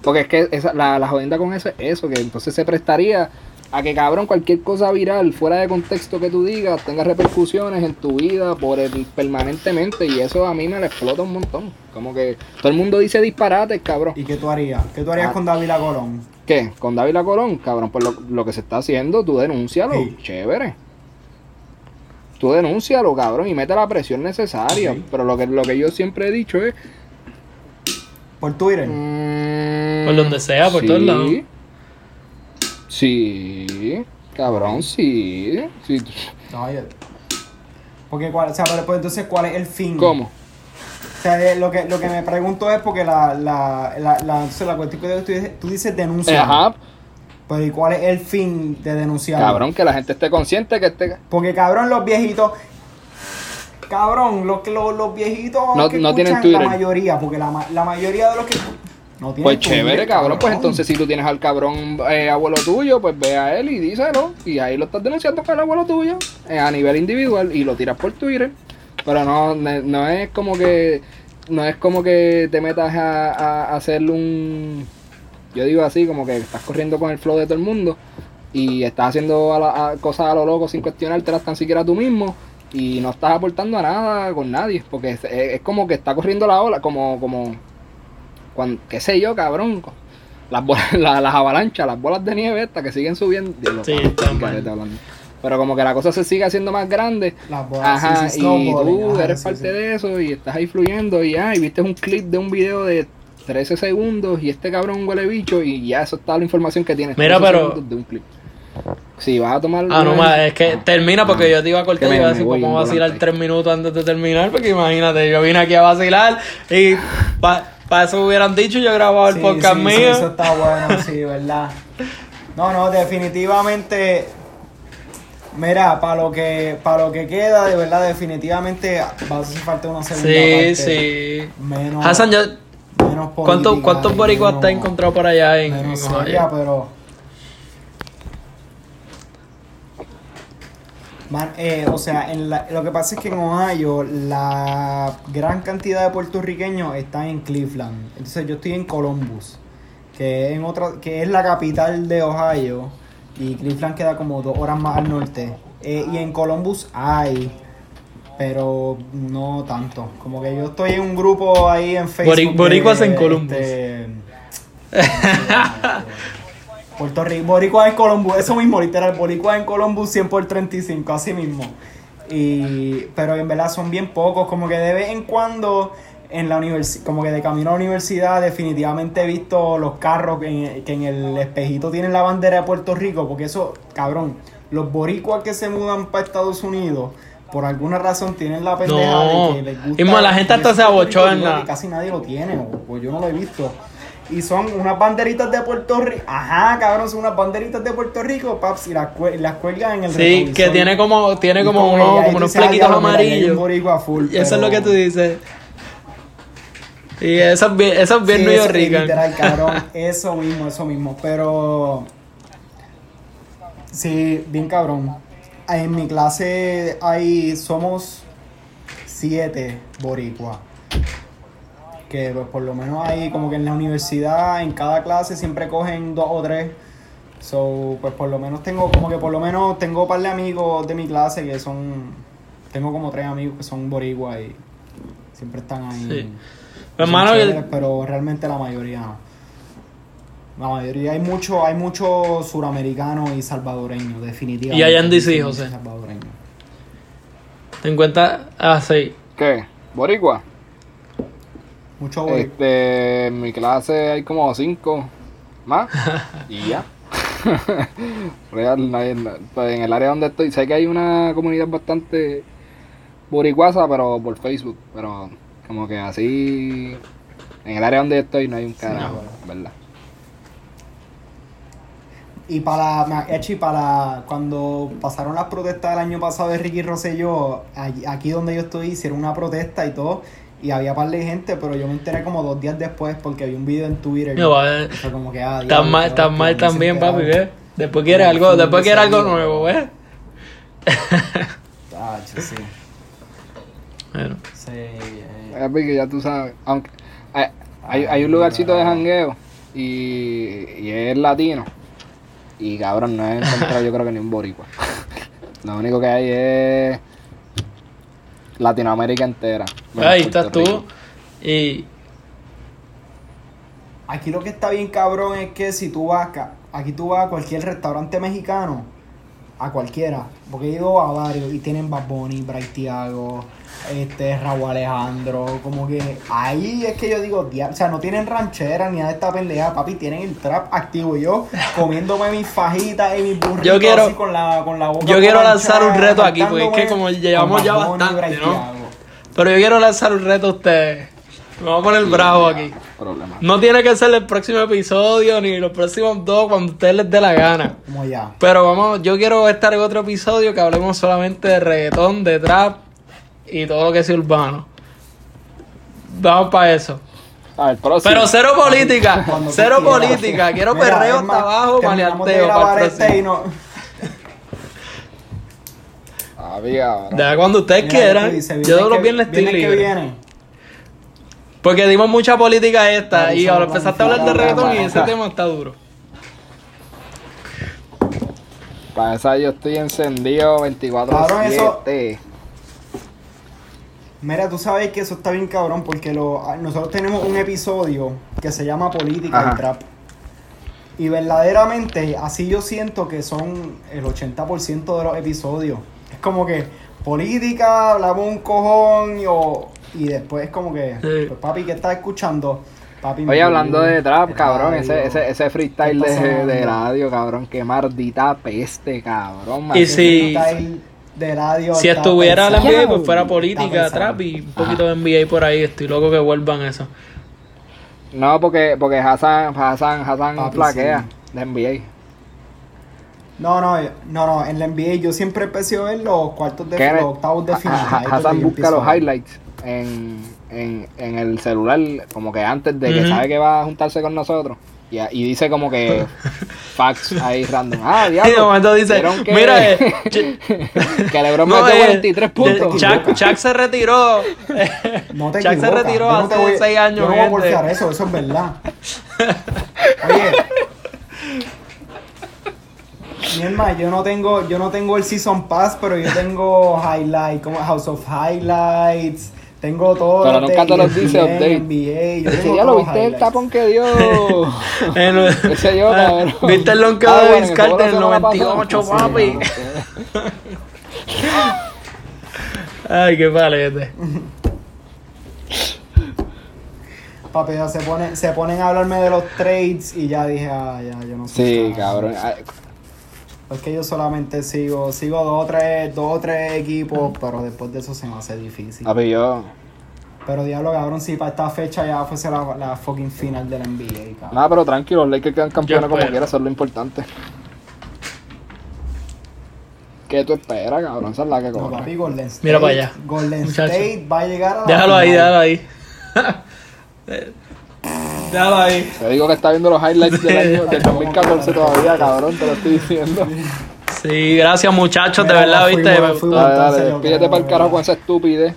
Porque es que esa, la, la jodienda con eso es eso, que entonces se prestaría a que cabrón cualquier cosa viral fuera de contexto que tú digas tenga repercusiones en tu vida por el, permanentemente y eso a mí me la explota un montón. Como que todo el mundo dice disparates, cabrón. ¿Y qué tú harías? ¿Qué tú harías Ah. con David Colón? ¿Qué? Con Dávila Colón, cabrón, pues lo, lo que se está haciendo, tú denúncialo, Sí. chévere. Tú denúncialo, cabrón, y mete la presión necesaria. Sí. Pero lo que, lo que yo siempre he dicho es... Por Twitter. mm, Por donde sea, por sí, todos lados. Sí, cabrón, sí. sí. No, yo- Porque, cuál, o sea, pero pues, entonces, ¿cuál es el fin? ¿Cómo? O sea, eh, lo que, lo que me pregunto es porque la, la, la, la, entonces la cuestión que tú dices, tú dices denuncia. Ajá, Pero ¿y cuál es el fin de denunciar? cabrón, que la gente esté consciente que este... Porque cabrón, los viejitos. Cabrón, los, los, los viejitos No- que no tienen escuchan, la Twitter. mayoría, porque la, la mayoría de los que no tienen Pues Twitter, chévere, cabrón. Pues entonces si tú tienes al cabrón eh, abuelo tuyo, pues ve a él y díselo. Y ahí lo estás denunciando con el abuelo tuyo eh, a nivel individual y lo tiras por Twitter. Pero no, no, no es como que no es como que te metas a, a hacerle un yo digo así como que estás corriendo con el flow de todo el mundo y estás haciendo a la- a cosas a lo loco sin cuestionártelas tan siquiera tú mismo y no estás aportando a nada con nadie porque es, es como que está corriendo la ola como como cuando, qué sé yo, cabrón. Las, bolas- [LAUGHS] la- las avalanchas, las bolas de nieve estas que siguen subiendo. Sí. Pero como que la cosa se sigue haciendo más grande. Las bolas, Ajá, sí, sí, y tú ajá, eres sí, parte sí. de eso y estás ahí fluyendo y ya, y viste un clip de un video de 13 segundos y este cabrón huele bicho y ya eso está la información que tienes. Mira, 13 pero- de un clip. Si vas a tomar... Ah, no, ma, es que termina porque yo te iba a cortar Que y me- iba a me decir cómo vacilar tres minutos antes de terminar, porque imagínate, yo vine aquí a vacilar y para eso hubieran dicho yo grababa el Sí, podcast sí, mío. sí, eso está bueno, sí, verdad. No, no, definitivamente. Mira, para lo que para lo que queda, de verdad, definitivamente va a hacer falta una segunda Sí, parte. sí. Menos, Hassan, yo, menos ¿cuántos, política, ¿cuántos boricuas te has encontrado por allá en, en Ohio? seria, pero. Man, eh, o sea, en la- lo que pasa es que en Ohio la gran cantidad de puertorriqueños están en Cleveland. Entonces yo estoy en Columbus, que es, en otra, que es la capital de Ohio. Y Cleveland queda como dos horas más al norte. Eh, y en Columbus hay, pero no tanto. Como que yo estoy en un grupo ahí en Facebook. Bori- boricuas en Columbus. este, [LAUGHS] Puerto Rico, Boricua en Columbus, eso mismo, literal, Boricua en Columbus 100 por 35, así mismo. Y, pero en verdad son bien pocos, como que de vez en cuando en la universidad, como que de camino a la universidad, definitivamente he visto los carros que en, que en el espejito tienen la bandera de Puerto Rico, porque eso, cabrón, los boricuas que se mudan para Estados Unidos, por alguna razón tienen la pendeja No. de que les gusta. Y más, la gente hasta se que Casi nadie lo tiene, o pues yo no lo he visto. Y son unas banderitas de Puerto Rico. Ajá, cabrón, son unas banderitas de Puerto Rico, paps, y las, las cuelgan en el Sí, que tiene como, tiene como, como unos dices, "Ah, flequitos diablo, mira, ahí hay un amarillos. boricua full", Y eso es lo que tú dices. Y eso es bien, eso es bien Sí, New. Literal, [LAUGHS] cabrón. Eso mismo, eso mismo. Pero. Sí, bien cabrón. En mi clase hay. Somos siete boricuas. que pues, por lo menos ahí como que en la universidad, en cada clase siempre cogen dos o tres. So, pues por lo menos tengo, como que por lo menos tengo un par de amigos de mi clase que son, tengo como tres amigos que son boricua y siempre están ahí. Sí. Son hermano, chéveres, el- pero realmente la mayoría no. La mayoría hay mucho, hay mucho suramericano y salvadoreño, definitivamente. Y en DC, Mucho José. salvadoreño. ten en cuenta. Ah, sí. ¿Qué? ¿Boricua? Mucho boricua. Este, en mi clase hay como cinco más [LAUGHS] y ya. Real, pues en el área donde estoy, sé que hay una comunidad bastante boricuasa, pero por Facebook, pero como que así, en el área donde estoy no hay un carajo, ¿verdad? Y para, Echi, para cuando pasaron las protestas del año pasado de Ricky Rosselló, aquí donde yo estoy hicieron una protesta y todo, y había par de gente, pero yo me enteré como dos días después porque vi un video en Twitter. No, va, y fue como que, ah, Estás diablo, mal, hostia, mal también, papi. ¿ves? Después quieres No, algo, después un quieres algo nuevo, ¿ves? [LAUGHS] Tacho, sí. Bueno, Sí, eh, ya tú sabes, aunque hay, hay, hay un lugarcito de jangueo y, y es latino y cabrón, no he encontrado yo creo que ni un boricua. Lo único que hay es Latinoamérica entera. ahí Puerto estás tú. Rico. Y Aquí lo que está bien cabrón es que si tú vas acá, aquí tú vas a cualquier restaurante mexicano, a cualquiera, porque he ido a varios y tienen Bad Bunny, Thiago, este, Raúl Alejandro, como que ahí es que yo digo, o sea, no tienen ranchera ni nada de esta pendeja, papi, tienen el trap activo. Y yo [LAUGHS] comiéndome mis fajitas y mis burritos Yo quiero- así con la, con la boca yo quiero lanzar un reto aquí, porque es que como llevamos ya bastante, ¿no? Pero yo quiero lanzar un reto a ustedes. Me voy a poner bravo aquí. Problema. No tiene que ser el próximo episodio ni los próximos dos cuando a ustedes les dé la gana. Como ya. Pero vamos, yo quiero estar en otro episodio que hablemos solamente de reggaetón, de trap y todo lo que sea urbano. Vamos para eso. A ver, próximo. Pero cero política, [LAUGHS] cero quieras. política. Quiero Mira, perreo hasta abajo, maleanteo para este y próximo. no- [LAUGHS] Había ahora. Ya cuando ustedes Mira, quieran, tú dices, yo los viernes estoy viernes que libre. viene. Porque dimos mucha política esta y eso ahora empezaste a hablar de reggaetón y ese tema está duro. Para esa yo estoy encendido 24 Cabrón, eso- 7. Mira, tú sabes que eso está bien cabrón porque lo, ah, nosotros tenemos un episodio que se llama Política Ajá. y Trap. Y verdaderamente así yo siento que son el 80% de los episodios. Es como que política, hablamos un cojón y, o- y después como que, Sí. pues, papi, ¿qué estás escuchando? Papi, Oye, hablando de trap, cabrón, ese, ese, ese freestyle ¿Qué está de, de radio, cabrón, qué maldita peste, cabrón. Y si- de radio Si estuviera la. NBA, pues fuera política, trap y un poquito de NBA por ahí. Estoy loco que vuelvan eso. No, porque, porque Hassan, Hassan, Hassan Papi, flaquea sí. de NBA. No, no, no, no, en la NBA yo siempre empecé a ver los cuartos de los octavos de final. Ha- Hassan busca los highlights en, en, en el celular, como que antes de que sabe que va a juntarse con nosotros. Y, y dice como que [LAUGHS] facts ahí random. Ah, [LAUGHS] Y diablo. de momento dice, ¿vieron que, mira, [LAUGHS] eh, que LeBron no, metió eh, 43 puntos. Chuck, Chuck se retiró. No te Chuck se retiró yo no hace voy- 6 años. Yo no voy a gente. porfiar eso, eso es verdad. Oye. Mi hermano, yo no tengo, yo no tengo el Season Pass, pero yo tengo Highlight, como House of Highlights, tengo todo. Pero nunca te los dice update. NBA, yo tengo ya lo viste el highlights. tapón que dio. [LAUGHS] En- Ese yo, Ah, cabrón. ¿Viste el lonqueo Ah, de bueno, Vince que Carter en el semana pasada. 98, Sí, papi? no. [LAUGHS] Ay, qué palete. Papi, ya se, pone, se ponen a hablarme de los trades y ya dije, ah, ya, yo no sé. Sí, cabrón. Ay, Porque yo solamente sigo, sigo dos o tres, dos o tres equipos, pero después de eso se me hace difícil. Papi, yo. Pero diablo, cabrón, si para esta fecha ya fuese la, la fucking final de la NBA, cabrón. Nada, pero tranquilo, los Lakers quedan campeones como quiera, eso es lo importante. ¿Qué tú esperas, cabrón? Esa es la que No, corre. papi, Golden State. Mira para allá, Golden muchacho. State va a llegar a la Déjalo ahí, déjalo ahí. [LAUGHS] déjalo ahí. Te digo que está viendo los highlights del año del 2014 todavía, cabrón, te lo estoy diciendo. Sí, gracias muchachos, de verdad, viste. Dale, dale, despídete para el carajo con esa estupidez.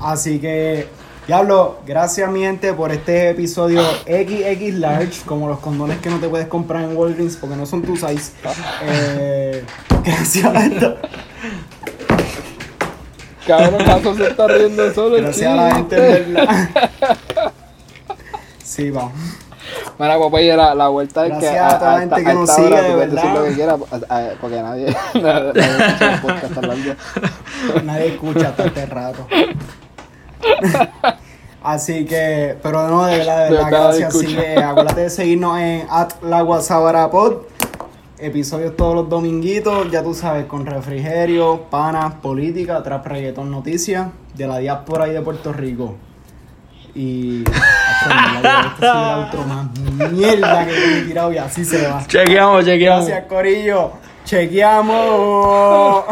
Así que, diablo, gracias mi gente por este episodio XX Large, como los condones que no te puedes comprar en Walgreens porque no son tu size. [LAUGHS] Eh, [LAUGHS] gracias a esto. Cabrón, Paso se está riendo solo. Gracias a la gente, en verdad. Sí, vamos. Mira, Popeye, la, la vuelta es que. Gracias a toda la gente que nos sigue, de puedes decir verdad. lo que quieras, a- a- porque nadie. [LAUGHS] nadie escucha el podcast tan largo. Nadie escucha hasta este rato. Así que, pero no, de verdad, de verdad, verdad, gracias. Así escucha. que acuérdate de seguirnos en at la. Episodios todos los dominguitos, ya tú sabes, con refrigerio, panas, política, trap reggaetón noticias de la diáspora y de Puerto Rico. Y. [LAUGHS] Este más mierda que he tirado y así se va. Chequeamos, chequeamos. Gracias, Corillo. Chequeamos.